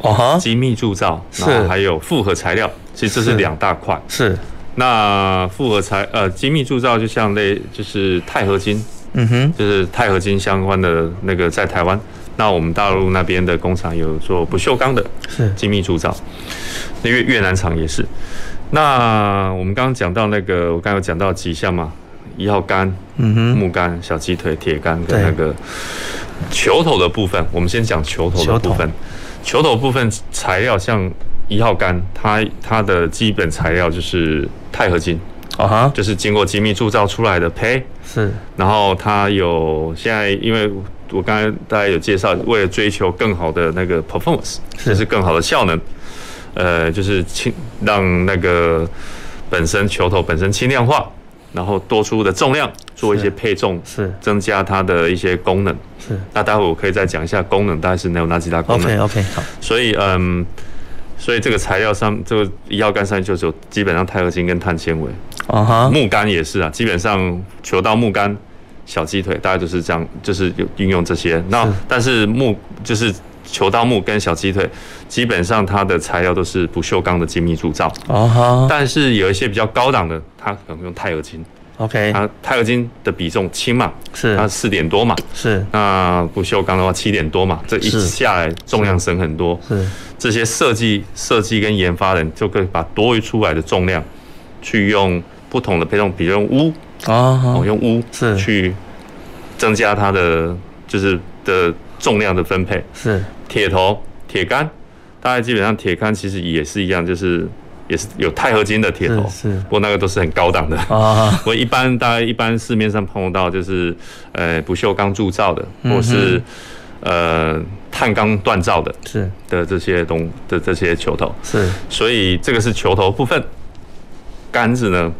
Speaker 2: 哦哈，精密铸造，然后还有复合材料，其实这是两大块，
Speaker 1: 是。
Speaker 2: 那复合材呃精密铸造就像类就是钛合金，嗯哼，就是钛合金相关的那个在台湾，那我们大陆那边的工厂有做不锈钢的，是。精密铸造，那越越南厂也是。那我们刚刚讲到那个，我刚刚有讲到几项嘛，一号杆，嗯哼，木杆、小鸡腿、铁杆跟那个球头的部分，我们先讲球头的部分，球头部分材料像。一号杆，它它的基本材料就是钛合金，啊哈，就是经过精密铸造出来的胚，是。然后它有现在，因为我刚才大家有介绍，为了追求更好的那个 performance，就是更好的效能，呃，就是轻让那个本身球头本身轻量化，然后多出的重量做一些配重，是增加它的一些功能，是。那待会我可以再讲一下功能，大概是能有哪几大功能
Speaker 1: ？OK OK 好。
Speaker 2: 所以嗯。所以这个材料上，这个一号杆上就只有基本上钛合金跟碳纤维。啊哈，木杆也是啊，基本上球刀、木杆、小鸡腿，大概就是这样，就是有运用这些。那但是木就是球刀木跟小鸡腿，基本上它的材料都是不锈钢的精密铸造。啊哈，但是有一些比较高档的，它可能用钛合金。OK，它钛合金的比重轻嘛，是。它四点多嘛，是。那不锈钢的话七点多嘛，这一下来重量省很多。是。这些设计设计跟研发人就可以把多余出来的重量，去用不同的配重，比如用钨啊，用钨是。去增加它的就是的重量的分配。是。铁头铁杆，大概基本上铁杆其实也是一样，就是。也是有钛合金的铁头，是，不过那个都是很高档的啊。[LAUGHS] 我一般大概一般市面上碰到就是，呃，不锈钢铸造的，或是呃碳钢锻造的，是的这些东的这些球头，是。所以这个是球头部分，杆子呢，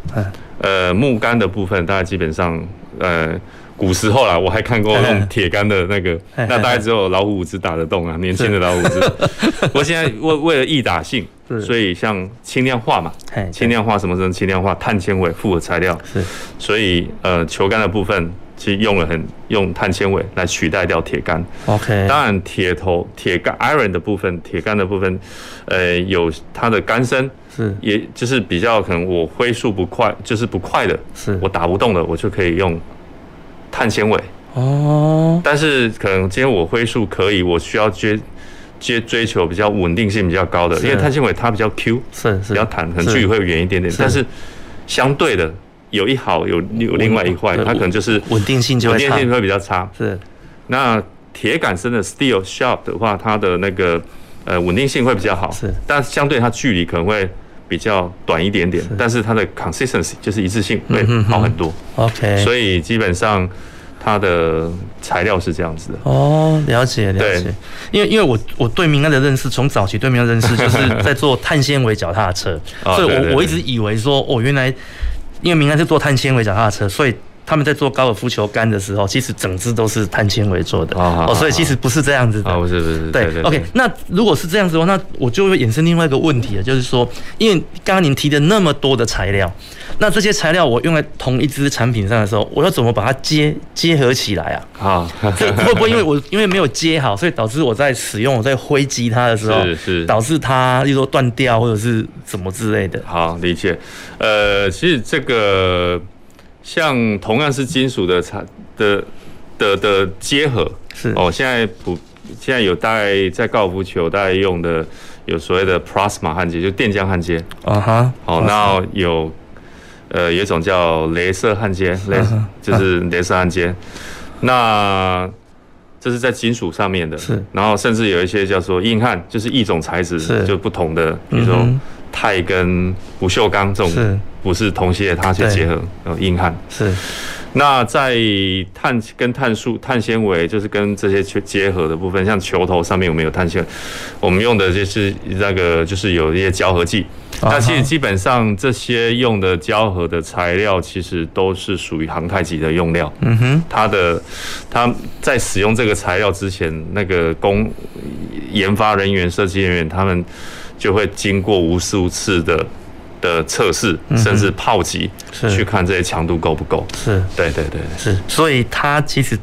Speaker 2: 呃，木杆的部分，大家基本上，呃，古时候啦，我还看过用铁杆的那个，那大概只有老虎伍兹打得动啊，年轻的老虎伍兹。[LAUGHS] 我现在为为了易打性。所以像轻量化嘛，轻量化什么什么轻量化，碳纤维复合材料，
Speaker 1: 是，
Speaker 2: 所以呃球杆的部分其实用了很用碳纤维来取代掉铁杆。
Speaker 1: OK，
Speaker 2: 当然铁头铁杆 iron 的部分，铁杆的部分，呃有它的杆身，
Speaker 1: 是，
Speaker 2: 也就是比较可能我挥速不快，就是不快的，
Speaker 1: 是。
Speaker 2: 我打不动的，我就可以用碳纤维。
Speaker 1: 哦，
Speaker 2: 但是可能今天我挥速可以，我需要接接追求比较稳定性比较高的，因为碳纤维它比较 Q，
Speaker 1: 是是。
Speaker 2: 比较弹，可能距离会远一点点。但是相对的有一好有有另外一坏，它可能就是
Speaker 1: 稳定性就会
Speaker 2: 稳定性会比较差。
Speaker 1: 是，
Speaker 2: 那铁杆身的 steel sharp 的话，它的那个呃稳定性会比较好，
Speaker 1: 是，
Speaker 2: 但相对它距离可能会比较短一点点，但是它的 consistency 就是一致性会好很多。
Speaker 1: OK，
Speaker 2: 所以基本上。它的材料是这样子的。
Speaker 1: 哦，了解了解。因为因为我 [LAUGHS] 我对明安的认识，从早期对明安认识就是在做碳纤维脚踏车，所以我我一直以为说哦，原来因为明安是做碳纤维脚踏车，所以他们在做高尔夫球杆的时候，其实整支都是碳纤维做的哦，所以其实不是这样子的，
Speaker 2: 不是不是
Speaker 1: 对。OK，那如果是这样子的话，那我就会衍生另外一个问题了，就是说，因为刚刚您提的那么多的材料。那这些材料我用在同一支产品上的时候，我要怎么把它接结合起来啊？
Speaker 2: 啊，[LAUGHS]
Speaker 1: 会不会因为我因为没有接好，所以导致我在使用我在挥击它的时候，
Speaker 2: 是是
Speaker 1: 导致它例如说断掉或者是什么之类的？
Speaker 2: 好，理解。呃，其实这个像同样是金属的材的的的结合
Speaker 1: 是
Speaker 2: 哦，现在普现在有大概在高尔夫球大概用的有所谓的 plasma 焊接，就电浆焊接。
Speaker 1: 啊哈，
Speaker 2: 哦，那有。呃，有一种叫镭射焊接，镭就是镭射焊接。那这是在金属上面的，
Speaker 1: 是。
Speaker 2: 然后甚至有一些叫做硬焊，就是一种材质，就不同的，比如说钛跟不锈钢这种，不是铜屑，它去结合，呃，硬焊。
Speaker 1: 是。
Speaker 2: 那在碳跟碳素、碳纤维，就是跟这些去结合的部分，像球头上面有没有碳纤维？我们用的就是那个，就是有一些胶合剂。那其实基本上这些用的胶合的材料，其实都是属于航太级的用料。
Speaker 1: 嗯哼，
Speaker 2: 它的它在使用这个材料之前，那个工研发人员、设计人员，他们就会经过无数次的。的测试，甚至炮击，去看这些强度够不够？
Speaker 1: 是，
Speaker 2: 对对对，
Speaker 1: 是。所以它其实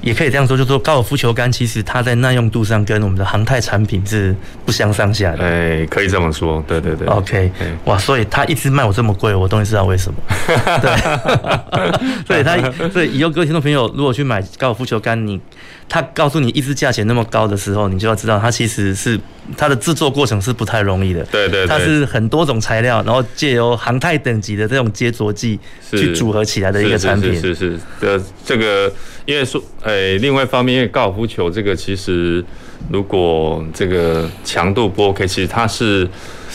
Speaker 1: 也可以这样说，就是说高尔夫球杆其实它在耐用度上跟我们的航太产品是不相上下的。
Speaker 2: 哎，可以这么说，对对对。
Speaker 1: OK，哇，所以它一直卖我这么贵，我终于知道为什么。[LAUGHS] 对，[LAUGHS] 所以它，所以以后各位听众朋友如果去买高尔夫球杆，你。他告诉你一支价钱那么高的时候，你就要知道它其实是它的制作过程是不太容易的。
Speaker 2: 对对，
Speaker 1: 它是很多种材料，然后借由航太等级的这种接着剂去组合起来的一个产品。
Speaker 2: 是是是的，这个因为说，诶，另外一方面，因为高尔夫球这个其实如果这个强度不 OK，其实它是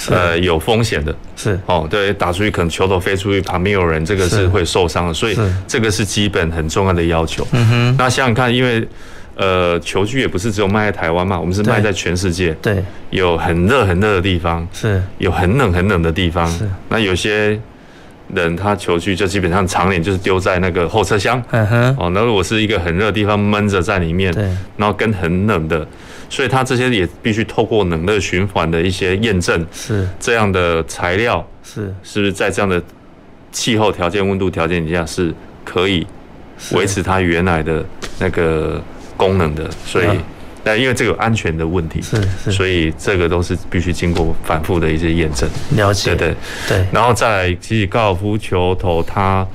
Speaker 2: 呃有风险的。
Speaker 1: 是
Speaker 2: 哦，对，打出去可能球头飞出去，旁边有人，这个是会受伤的。所以这个是基本很重要的要求。
Speaker 1: 嗯哼，
Speaker 2: 那想想看，因为呃，球具也不是只有卖在台湾嘛，我们是卖在全世界。
Speaker 1: 对，有
Speaker 2: 很热很热的地方，
Speaker 1: 是
Speaker 2: 有很冷很冷的地方。
Speaker 1: 是，
Speaker 2: 那有些人他球具就基本上常年就是丢在那个后车厢。
Speaker 1: 嗯哼，
Speaker 2: 哦，那如果是一个很热的地方闷着在里面，
Speaker 1: 对，
Speaker 2: 然后跟很冷的，所以它这些也必须透过冷热循环的一些验证。
Speaker 1: 是
Speaker 2: 这样的材料，
Speaker 1: 是
Speaker 2: 是不是在这样的气候条件、温度条件底下是可以维持它原来的那个。功能的，所以，但因为这个安全的问题，
Speaker 1: 是是，
Speaker 2: 所以这个都是必须经过反复的一些验证。
Speaker 1: 了解，
Speaker 2: 对对
Speaker 1: 对。
Speaker 2: 然后再来，其实高尔夫球头它，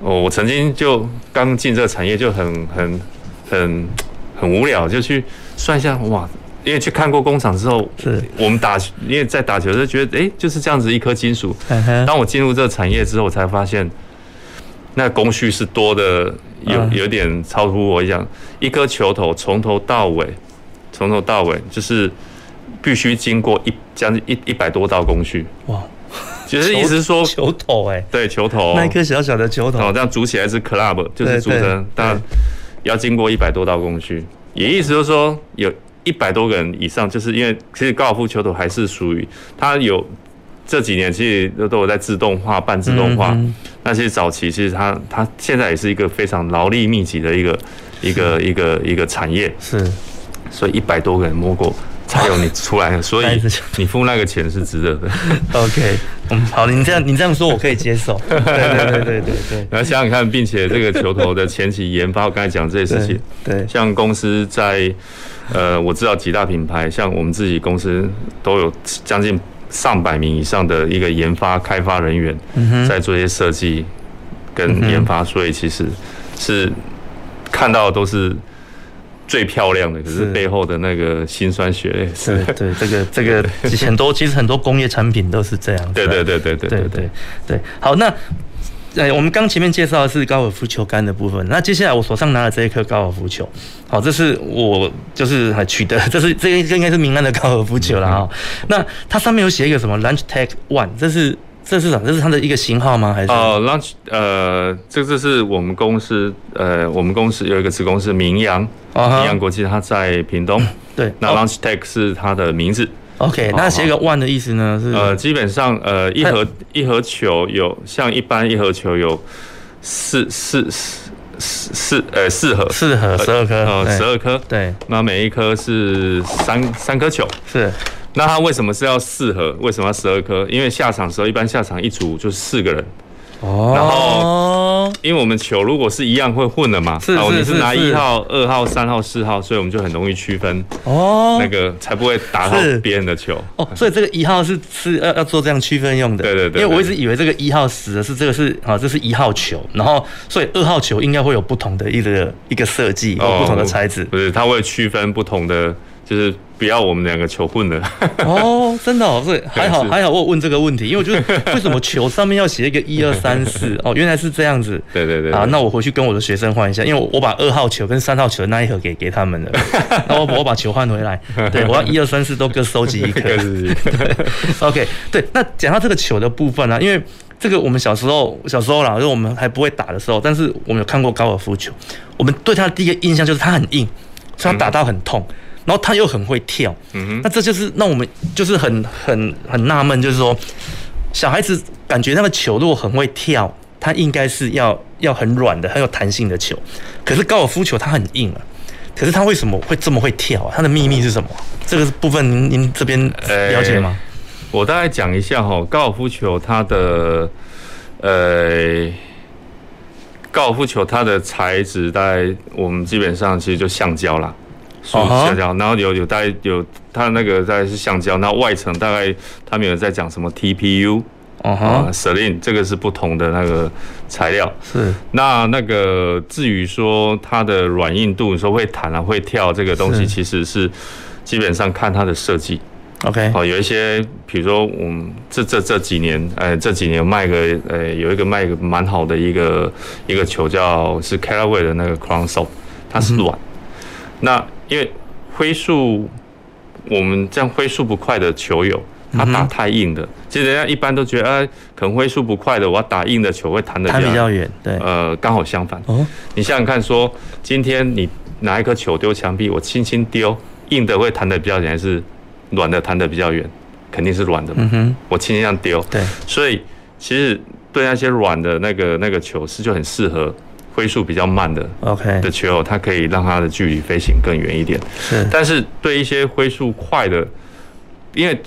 Speaker 2: 哦，我曾经就刚进这个产业就很很很很无聊，就去算一下，哇，因为去看过工厂之后，
Speaker 1: 是
Speaker 2: 我们打，因为在打球就觉得，哎，就是这样子一颗金属。当我进入这个产业之后，我才发现，那工序是多的。有有点超乎我想，一颗球头从头到尾，从头到尾就是必须经过一将近一一百多道工序。
Speaker 1: 哇，
Speaker 2: 就是意思是说
Speaker 1: 球头哎，
Speaker 2: 对球头，
Speaker 1: 那一颗小小的球头，
Speaker 2: 哦，这样组起来是 club，就是组成，但要经过一百多道工序，也意思就是说有一百多个人以上，就是因为其实高尔夫球头还是属于它有。这几年其实都都有在自动化、半自动化。那其实早期其实它它现在也是一个非常劳力密集的一个一个一个一个产业。
Speaker 1: 是，
Speaker 2: 所以一百多个人摸过才有你出来的，[LAUGHS] 所以你付那个钱是值得的。[LAUGHS]
Speaker 1: OK，嗯，好，你这样你这样说，我可以接受。对对对对对对。
Speaker 2: 然后想想看，并且这个球头的前期研发，我刚才讲这些事情，[LAUGHS]
Speaker 1: 对，
Speaker 2: 像公司在呃，我知道几大品牌，像我们自己公司都有将近上百名以上的一个研发开发人员，在做一些设计跟研发，所以其实是看到的都是。最漂亮的，可是背后的那个辛酸血泪。
Speaker 1: 是，对，这个这个 [LAUGHS] 很多，其实很多工业产品都是这样。
Speaker 2: 对对对对对
Speaker 1: 对对对。好，那呃，我们刚前面介绍的是高尔夫球杆的部分，那接下来我手上拿的这一颗高尔夫球，好，这是我就是还取得，这是这个应该是明安的高尔夫球了哈。那它上面有写一个什么 Launch Tech One，这是。这是什么？这是它的一个型号吗？还是？
Speaker 2: 哦、uh,，Launch，呃，这这是我们公司，呃，我们公司有一个子公司明扬，明扬国际，它在屏东。对，那 Launch Tech 是它的名字。
Speaker 1: OK，那写个 One 的意思呢？是
Speaker 2: 呃，基本上呃，一盒一盒球有像一般一盒球有四四四四呃四盒，
Speaker 1: 四盒十二颗，
Speaker 2: 呃十二颗。对，那每一颗是三三颗球。
Speaker 1: 是。
Speaker 2: 那它为什么是要四盒？为什么要十二颗？因为下场的时候，一般下场一组就是四个人。哦。然后，因为我们球如果是一样会混的嘛，是是是是。是拿一号、二号、三号、四号，所以我们就很容易区分。哦。那个才不会打到别人的球。
Speaker 1: 哦，所以这个一号是是要要做这样区分用的。
Speaker 2: 对对对。
Speaker 1: 因为我一直以为这个一号死的是这个是啊，这是一号球，然后所以二号球应该会有不同的一个一个设计，有不同的材质。
Speaker 2: 不是，它会区分不同的。就是不要我们两个球混了
Speaker 1: 哦，真的哦，是还好还好，我有问这个问题，因为我觉得为什么球上面要写一个一二三四？[LAUGHS] 哦，原来是这样子。
Speaker 2: 对对对，
Speaker 1: 啊，那我回去跟我的学生换一下，因为我把二号球跟三号球的那一盒给给他们了，[LAUGHS] 那我我把球换回来，对，我要一二三四都各收集一颗。对，[LAUGHS] OK，对，那讲到这个球的部分呢，啊，因为这个我们小时候小时候啦，就是我们还不会打的时候，但是我们有看过高尔夫球，我们对它的第一个印象就是它很硬，所以它打到很痛。然后他又很会跳，嗯哼，那这就是让我们就是很很很纳闷，就是说小孩子感觉那个球如果很会跳，它应该是要要很软的、很有弹性的球。可是高尔夫球它很硬啊，可是它为什么会这么会跳啊？它的秘密是什么？这个部分您您这边了解吗？欸，
Speaker 2: 我大概讲一下哈，高尔夫球它的呃高尔夫球它的材质，大概我们基本上其实就橡胶啦。塑橡胶，然后有有大概有它那个大概是橡胶，那外层大概他们有在讲什么 TPU，啊，Celine 这个是不同的那个材料。是。那那个至于说它的软硬度，你说会弹啊会跳这个东西，其实是基本上看它的设计。OK。好，有一些比如说我们这这这几年，呃这几年卖个呃有一个卖个蛮好的一个一个球叫是 Callaway 的那个 Crown Soft，它是软。那因为挥速，我们这样挥速不快的球友，他打太硬的，其实人家一般都觉得，哎，可能挥速不快的，我要打硬的球会弹得
Speaker 1: 弹比较远。对，
Speaker 2: 呃，刚好相反。哦，你想想看，说今天你拿一颗球丢墙壁，我轻轻丢，硬的会弹得比较远，还是软的弹得比较远？肯定是软的嘛。嗯哼，我轻轻这样丢。对，所以其实对那些软的那个那个球是就很适合。挥速比较慢的，OK 的球，它可以让它的距离飞行更远一点。是，但是对一些挥速快的，因为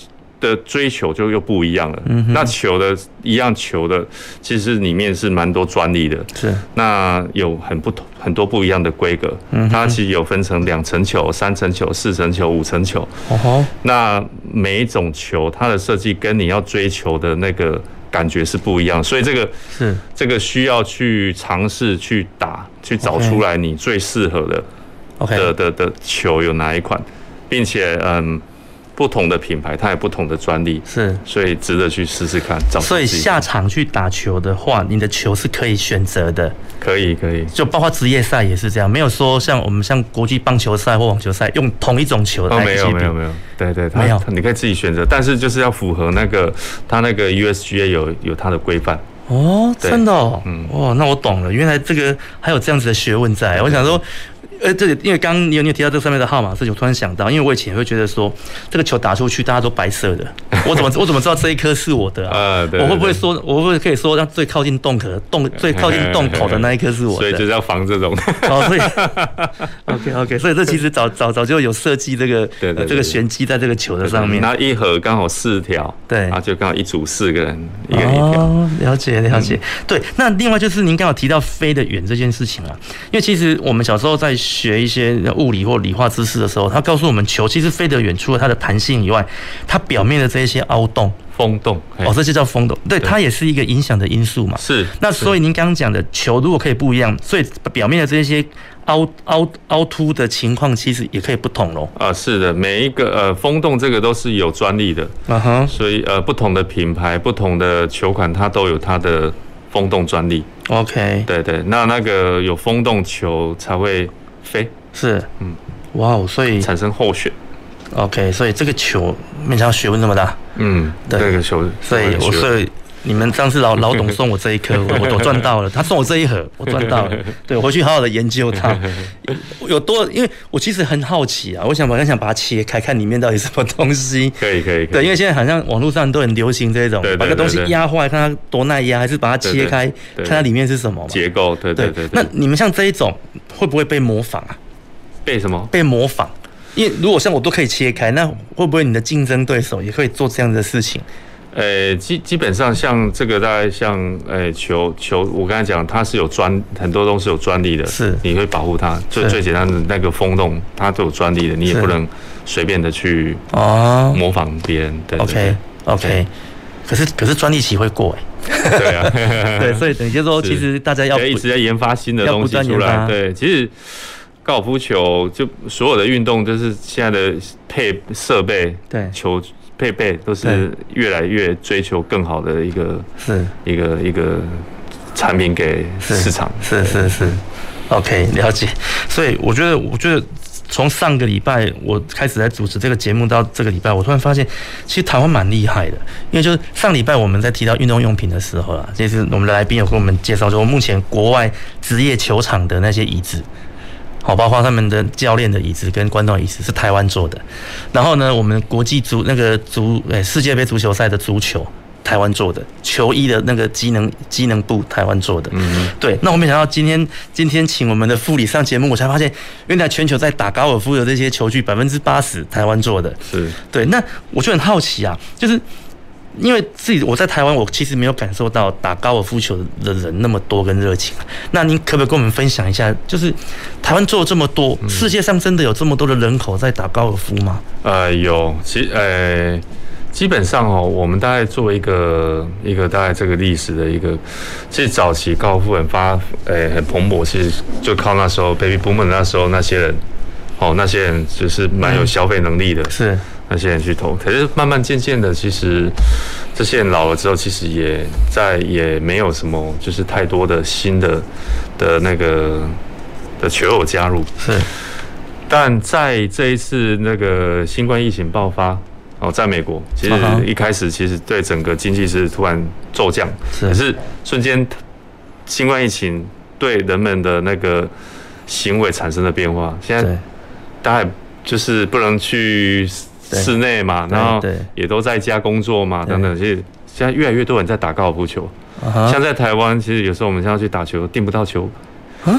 Speaker 2: 的追求就又不一样了。嗯，那球的一样球的，其实里面是蛮多专利的。是，那有很不同很多不一样的规格。嗯，它其实有分成两层球、三层球、四层球、五层球。哦，那每一种球，它的设计跟你要追求的那个。感觉是不一样，所以这个是这个需要去尝试去打，去找出来你最适合的的的的球有哪一款，并且嗯。不同的品牌，它有不同的专利，是，所以值得去试试看。找
Speaker 1: 所以下场去打球的话，你的球是可以选择的。
Speaker 2: 可以，可以，
Speaker 1: 就包括职业赛也是这样，没有说像我们像国际棒球赛或网球赛用同一种球来。
Speaker 2: 哦，没有，没有，没有，对对，没有，你可以自己选择，但是就是要符合那个它那个 USGA 有有它的规范。
Speaker 1: 哦，真的，哦，嗯，哇，那我懂了，原来这个还有这样子的学问在。我想说。呃，这里因为刚刚你有你有提到这上面的号码，所以我突然想到，因为我以前会觉得说，这个球打出去大家都白色的，[LAUGHS] 我怎么我怎么知道这一颗是我的啊？呃、对对对，我会不会说，我会不会可以说让最靠近洞口的洞最靠近洞口的那一颗是我的？
Speaker 2: 所以就是要防这种。[LAUGHS]
Speaker 1: 哦，所以 [LAUGHS] OK OK，所以这其实早早早就有设计这个这个玄机在这个球的上面。
Speaker 2: 那一盒刚好四条，对，然后就刚好一组四个人，一个一条。
Speaker 1: 哦，了解了解。嗯、对，那另外就是您刚好提到飞得远这件事情啊，因为其实我们小时候在学一些物理或理化知识的时候，他告诉我们球其实飞得远，除了它的弹性以外，它表面的这一些凹洞、
Speaker 2: 风洞，
Speaker 1: 哦，这就叫风洞，对，它也是一个影响的因素嘛。
Speaker 2: 是。
Speaker 1: 那所以您刚刚讲的球如果可以不一样，所以表面的这些凹凹凹凸的情况其实也可以不同喽。
Speaker 2: 啊，是的，每一个呃风洞这个都是有专利的，嗯哼，所以呃不同的品牌、不同的球款，它都有它的风洞专利。
Speaker 1: OK，
Speaker 2: 对对，那那个有风洞球才会飞。
Speaker 1: 是，嗯，哇哦，所以
Speaker 2: 产生后旋。
Speaker 1: OK，所以这个球没想到学问这么大。
Speaker 2: 嗯，对，这个球，
Speaker 1: 所以我所以你们上次老老董送我这一颗，[LAUGHS] 我我赚到了。他送我这一盒，我赚到了。[LAUGHS] 对，我回去好好的研究它 [LAUGHS] 有多，因为我其实很好奇啊，我想我想把它切开，看里面到底什么东西。
Speaker 2: 可以可以。
Speaker 1: 对，因为现在好像网络上都很流行这种，把个东西压坏，看它多耐压，还是把它切开，看它里面是什么
Speaker 2: 结构。对对对。
Speaker 1: 那你们像这一种会不会被模仿啊？
Speaker 2: 被什么？
Speaker 1: 被模仿，因为如果像我都可以切开，那会不会你的竞争对手也可以做这样的事情？
Speaker 2: 呃，基基本上像这个，大概像呃球球，我刚才讲它是有专很多东西有专利的，是你会保护它。最最简单的那个风洞，它都有专利的，你也不能随便的去哦模仿别人。对
Speaker 1: ，OK OK，可是可是专利期会过哎，[LAUGHS] 对啊，[LAUGHS] 对，所以等于就是说，其实大家要
Speaker 2: 一直在研发新的东西出来。对，其实。高尔夫球就所有的运动，就是现在的配设备，对球配备都是越来越追求更好的一个是一个一个产品给市场。
Speaker 1: 是是是，OK，了解。所以我觉得，我觉得从上个礼拜我开始来主持这个节目到这个礼拜，我突然发现，其实台湾蛮厉害的。因为就是上礼拜我们在提到运动用品的时候啊，其实我们的来宾有跟我们介绍说，目前国外职业球场的那些椅子。好，包括他们的教练的椅子跟观众椅子是台湾做的，然后呢，我们国际足那个足诶世界杯足球赛的足球台湾做的，球衣的那个机能机能布台湾做的，嗯，对。那我没想到今天今天请我们的副理上节目，我才发现原来全球在打高尔夫的这些球具百分之八十台湾做的，是对。那我就很好奇啊，就是。因为自己我在台湾，我其实没有感受到打高尔夫球的人那么多跟热情。那您可不可以跟我们分享一下，就是台湾做了这么多，世界上真的有这么多的人口在打高尔夫吗？
Speaker 2: 呃，有，其呃，基本上哦，我们大概作为一个一个大概这个历史的一个，其实早期高尔夫很发，呃，很蓬勃，其实就靠那时候 Baby Boomer 那时候那些人，哦，那些人就是蛮有消费能力的，嗯、是。那些人去投，可是慢慢渐渐的，其实这些人老了之后，其实也在也没有什么，就是太多的新的的那个的球友加入。是，但在这一次那个新冠疫情爆发哦，在美国，其实一开始其实对整个经济是突然骤降，可是瞬间新冠疫情对人们的那个行为产生了变化。现在大概就是不能去。室内嘛，然后也都在家工作嘛，等等，其实现在越来越多人在打高尔夫球。像在台湾，其实有时候我们现在去打球订不到球。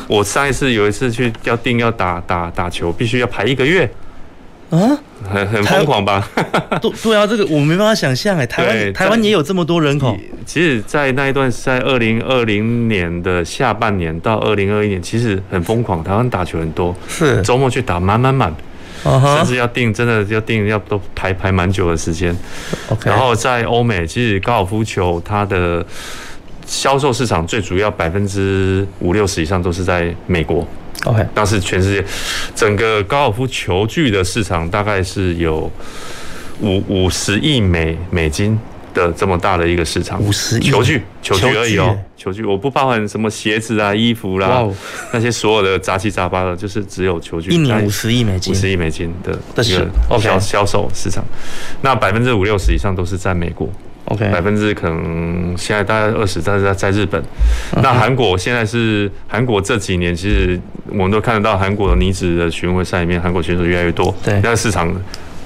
Speaker 2: 我上一次有一次去要订要打打打球，必须要排一个月。啊很很疯狂吧？[LAUGHS]
Speaker 1: 对对啊，这个我没办法想象哎。[LAUGHS] 台湾台湾也有这么多人口。
Speaker 2: 其实，在那一段在二零二零年的下半年到二零二一年，其实很疯狂。台湾打球很多，是周末去打满满满。甚至要订，真的要订，要都排排蛮久的时间。然后在欧美，其实高尔夫球它的销售市场最主要百分之五六十以上都是在美国。OK，但是全世界整个高尔夫球具的市场大概是有五五十亿美美金。的这么大的一个市场，五十亿。球具，球具而已哦，球具，我不包含什么鞋子啊、衣服啦，那些所有的杂七杂八的，就是只有球具。
Speaker 1: 一年五十亿美金，
Speaker 2: 五十亿美金的一个销销售市场，那百分之五六十以上都是在美国。OK，百分之可能现在大概二十，但是在在日本。那韩国现在是韩国这几年，其实我们都看得到韩国的女子的巡回赛里面，韩国选手越来越多，
Speaker 1: 对，
Speaker 2: 那个市场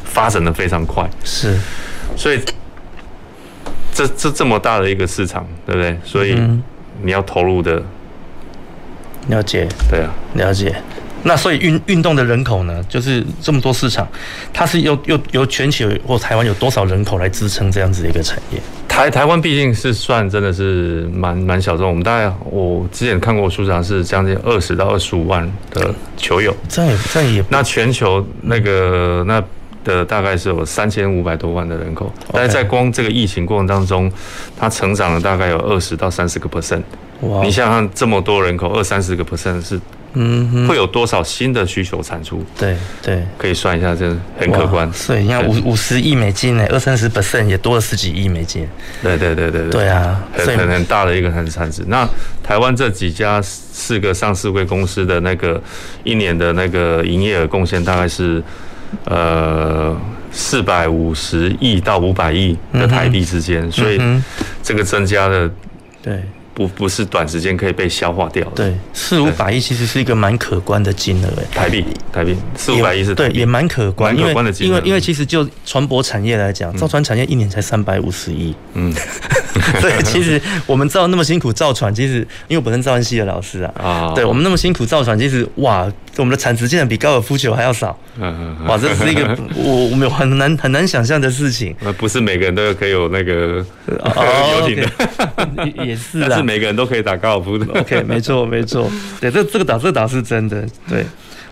Speaker 2: 发展的非常快，
Speaker 1: 是，
Speaker 2: 所以这这这么大的一个市场，对不对？所以你要投入的，
Speaker 1: 了解，
Speaker 2: 对啊，
Speaker 1: 了解。那所以运运动的人口呢，就是这么多市场，它是由由由全球或台湾有多少人口来支撑这样子的一个产业？
Speaker 2: 台台湾毕竟是算真的是蛮蛮小众，我们大概我之前看过数字是将近二十到二十五万的球友，
Speaker 1: 这也这也
Speaker 2: 那全球那个那的大概是有三千五百多万的人口，但是在光这个疫情过程当中，它成长了大概有二十到三十个 percent。哇！你想想这么多人口，二三十个 percent 是。嗯，会有多少新的需求产出？
Speaker 1: 对对，
Speaker 2: 可以算一下，这很可观。
Speaker 1: 所以你看五五十亿美金呢，二三十 percent 也多了十几亿美金。
Speaker 2: 对对对对对。
Speaker 1: 对啊，
Speaker 2: 很很很大的一个很产值。那台湾这几家四个上市贵公司的那个一年的那个营业额贡献大概是呃四百五十亿到五百亿的台币之间，所以这个增加的
Speaker 1: 对。
Speaker 2: 不不是短时间可以被消化掉的。
Speaker 1: 对，四五百亿其实是一个蛮可观的金额诶。
Speaker 2: 台币，台币，四五百亿是
Speaker 1: 对，也蛮可观，
Speaker 2: 蛮可观的金额。
Speaker 1: 因为因为其实就船舶产业来讲，造船产业一年才三百五十亿。嗯。[LAUGHS] 所以其实我们造那么辛苦造船，其实因为我本身造船系的老师啊，啊，对我们那么辛苦造船，其实哇，我们的产值竟然比高尔夫球还要少。嗯嗯。哇，这是一个 [LAUGHS] 我我们有很难很难想象的事情。
Speaker 2: 那不是每个人都可以有那个 [LAUGHS] 游艇的，[LAUGHS]
Speaker 1: 也是啊。
Speaker 2: 是每个人都可以打高尔夫的。
Speaker 1: OK，没错，没错。对，这这个打这个打是真的。对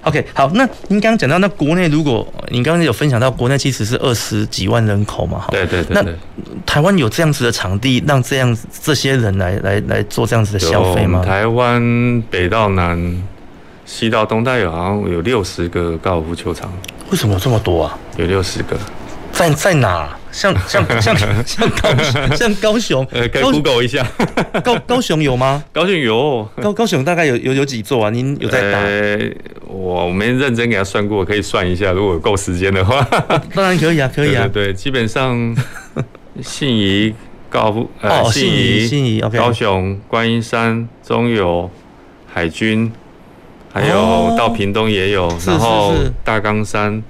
Speaker 1: ，OK，好。那您刚刚讲到，那国内如果您刚刚有分享到，国内其实是二十几万人口嘛？
Speaker 2: 对对对。
Speaker 1: 那台湾有这样子的场地，让这样这些人来来来做这样子的消费吗？
Speaker 2: 台湾北到南，西到东，大有好像有六十个高尔夫球场。
Speaker 1: 为什么有这么多啊？
Speaker 2: 有六十个。
Speaker 1: 在在哪？像像像 [LAUGHS] 像高像高雄，
Speaker 2: 呃，可以 Google 一下。
Speaker 1: 高高雄有吗？
Speaker 2: 高雄有。
Speaker 1: 高高雄大概有有有几座啊？您有在打？
Speaker 2: 呃，我没认真给他算过，可以算一下，如果有够时间的话。[LAUGHS]
Speaker 1: 当然可以啊，可以啊。
Speaker 2: 对，对，基本上 [LAUGHS] 信宜高尔夫呃
Speaker 1: 信宜信宜。
Speaker 2: 高雄观音山中油海军，还有到屏东也有，然后大冈山，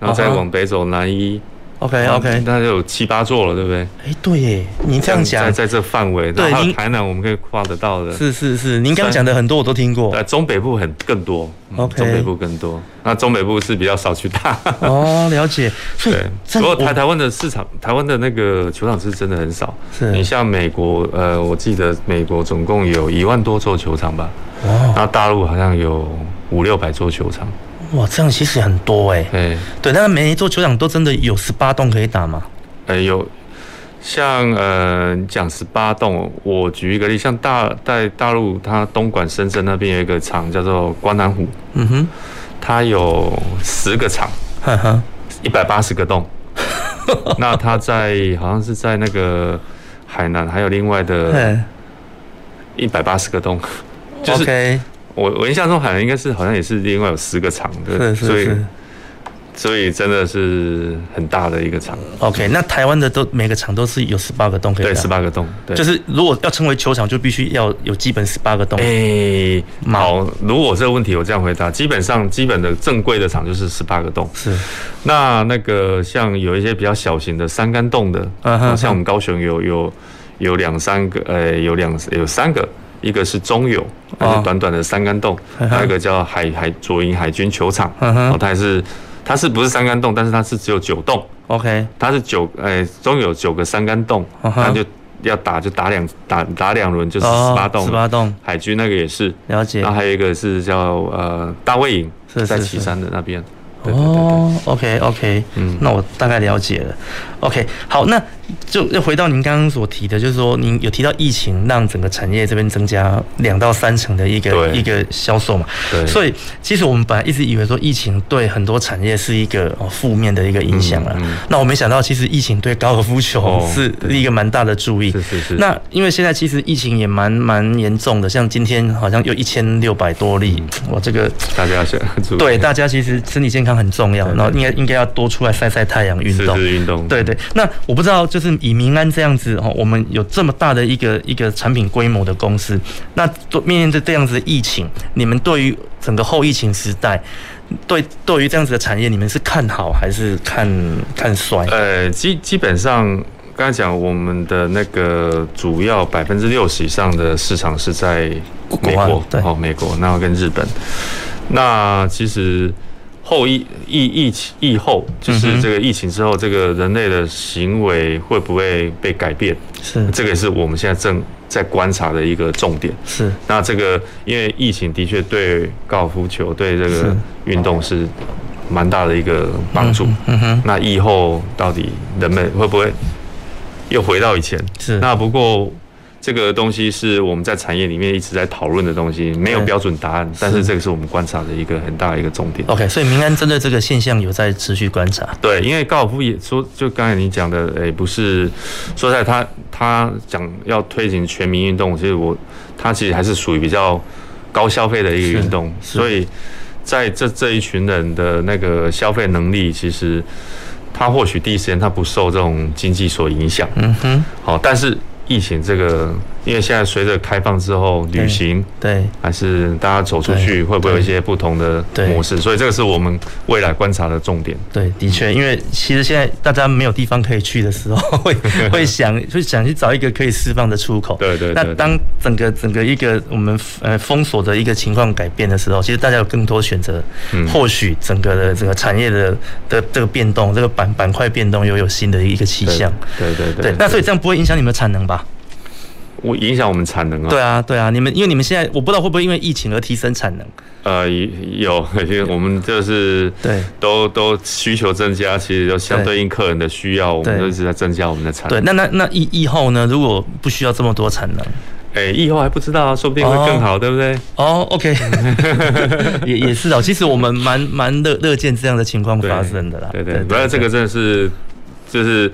Speaker 2: 然后再往北走南一。
Speaker 1: OK OK，
Speaker 2: 那就有七八座了，对不对？
Speaker 1: 哎，对耶，您这样讲，
Speaker 2: 在在这范围，对，还有台南我们可以跨得到的。
Speaker 1: 是是是，您刚刚讲的很多我都听过。
Speaker 2: 呃，中北部很更多，OK，中北部更多。那中北部是比较少去打。
Speaker 1: 哦，了解。
Speaker 2: 对，不过台台湾的市场，台湾的那个球场是真的很少。
Speaker 1: 是。
Speaker 2: 你像美国，呃，我记得美国总共有一万多座球场吧？哦。那大陆好像有五六百座球场。
Speaker 1: 哇，这样其实很多哎。对对，但是每一座球场都真的有十八洞可以打吗？
Speaker 2: 呃，有，像呃讲十八洞，我举一个例，像大在大陆，它东莞、深圳那边有一个场叫做关南湖，嗯哼，它有十个场，哈哈，一百八十个洞。[LAUGHS] 那它在好像是在那个海南，还有另外的，一百八十个洞，就是。Okay. 我我印象中好像应该是好像也是另外有十个场的，所以所以真的是很大的一个场。
Speaker 1: OK，那台湾的都每个场都是有十八个洞可以打，
Speaker 2: 对，十八个洞，对，
Speaker 1: 就是如果要称为球场，就必须要有基本十八个洞。
Speaker 2: 哎，好，如果这个问题我这样回答，基本上基本的正规的场就是十八个洞。
Speaker 1: 是，
Speaker 2: 那那个像有一些比较小型的三杆洞的，像我们高雄有有有两三个，呃，有两有三个。一个是中友，它是短短的三杆洞；还有一个叫海海左营海军球场，哦，它还是它是不是三杆洞？但是它是只有九洞。
Speaker 1: OK，
Speaker 2: 它是九，诶，中友九个三杆洞，那就要打就打两打打两轮就是十八洞。
Speaker 1: 十八洞，
Speaker 2: 海军那个也是
Speaker 1: 了解。
Speaker 2: 然后还有一个是叫呃大卫营，是在岐山的那边。
Speaker 1: 哦，OK OK，嗯，那我大概了解了。OK，好，那就又回到您刚刚所提的，就是说您有提到疫情让整个产业这边增加两到三成的一个一个销售嘛？对。所以其实我们本来一直以为说疫情对很多产业是一个负面的一个影响了。嗯。那我没想到，其实疫情对高尔夫球是一个蛮大的注意。
Speaker 2: 是是是。
Speaker 1: 那因为现在其实疫情也蛮蛮严重的，像今天好像有一千六百多例，我这个
Speaker 2: 大家要注意。
Speaker 1: 对，大家其实身体健康。康很重要，然后应该应该要多出来晒晒太阳运
Speaker 2: 动。运动。
Speaker 1: 对对。那我不知道，就是以民安这样子哦，我们有这么大的一个一个产品规模的公司，那面对这样子的疫情，你们对于整个后疫情时代，对对于这样子的产业，你们是看好还是看看衰？
Speaker 2: 呃，基基本上。刚才讲我们的那个主要百分之六十以上的市场是在美国，哦，美国，然后跟日本。那其实后疫疫疫情疫后，就是这个疫情之后，这个人类的行为会不会被改变？是这个也是我们现在正在观察的一个重点。是那这个因为疫情的确对高尔夫球对这个运动是蛮大的一个帮助。嗯哼。那疫后到底人们会不会？又回到以前是那，不过这个东西是我们在产业里面一直在讨论的东西，没有标准答案，但是这个是我们观察的一个很大的一个重点。
Speaker 1: OK，所以明安针对这个现象有在持续观察。
Speaker 2: 对，因为高尔夫也说，就刚才你讲的，诶，不是说在他他讲要推行全民运动，其实我他其实还是属于比较高消费的一个运动，所以在这这一群人的那个消费能力，其实。他或许第一时间他不受这种经济所影响，嗯哼，好，但是疫情这个。因为现在随着开放之后，旅行对，还是大家走出去会不会有一些不同的模式？所以这个是我们未来观察的重点。
Speaker 1: 对，的确，因为其实现在大家没有地方可以去的时候，[LAUGHS] 会 [LAUGHS] 会想会想去找一个可以释放的出口。对对。那当整个整个一个我们呃封锁的一个情况改变的时候，其实大家有更多选择。嗯。或许整个的整个产业的的这个变动，这个板板块变动又有新的一个气象。对对对。对，那所以这样不会影响你们的产能吧？
Speaker 2: 我影响我们产能啊！
Speaker 1: 对啊，对啊，你们因为你们现在我不知道会不会因为疫情而提升产能？
Speaker 2: 呃，有，因为 [LAUGHS] 我们就是对，都都需求增加，其实就相对应客人的需要，我们都一直在增加我们的产能。
Speaker 1: 对，那那那疫疫后呢？如果不需要这么多产能，
Speaker 2: 哎，以后还不知道，说不定会更好，对不对？
Speaker 1: 哦，OK，[LAUGHS] [LAUGHS] 也也是哦。其实我们蛮蛮乐乐见这样的情况发生的啦。
Speaker 2: 对对，不然这个真的是就是。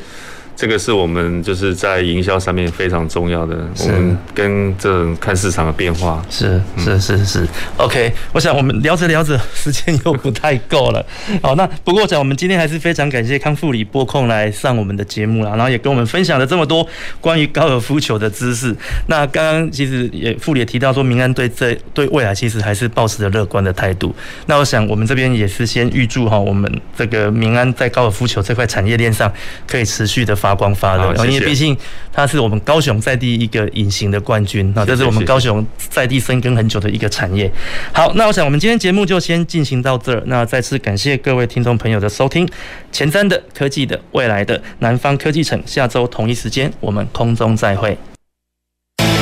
Speaker 2: 这个是我们就是在营销上面非常重要的，我们跟这种看市场的变化
Speaker 1: 是是是是 OK。我想我们聊着聊着时间又不太够了，[LAUGHS] 好，那不过我想我们今天还是非常感谢康富里拨空来上我们的节目啦，然后也跟我们分享了这么多关于高尔夫球的知识。那刚刚其实也富里也提到说，明安对这对未来其实还是抱持着乐观的态度。那我想我们这边也是先预祝哈，我们这个明安在高尔夫球这块产业链上可以持续的发。发光发热，因为毕竟它是我们高雄在地一个隐形的冠军啊，这是我们高雄在地深耕很久的一个产业。好，那我想我们今天节目就先进行到这儿。那再次感谢各位听众朋友的收听，前瞻的科技的未来的南方科技城，下周同一时间我们空中再会。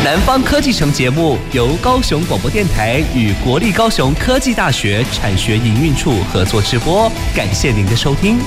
Speaker 9: 南方科技城节目由高雄广播电台与国立高雄科技大学产学营运处合作直播，感谢您的收听。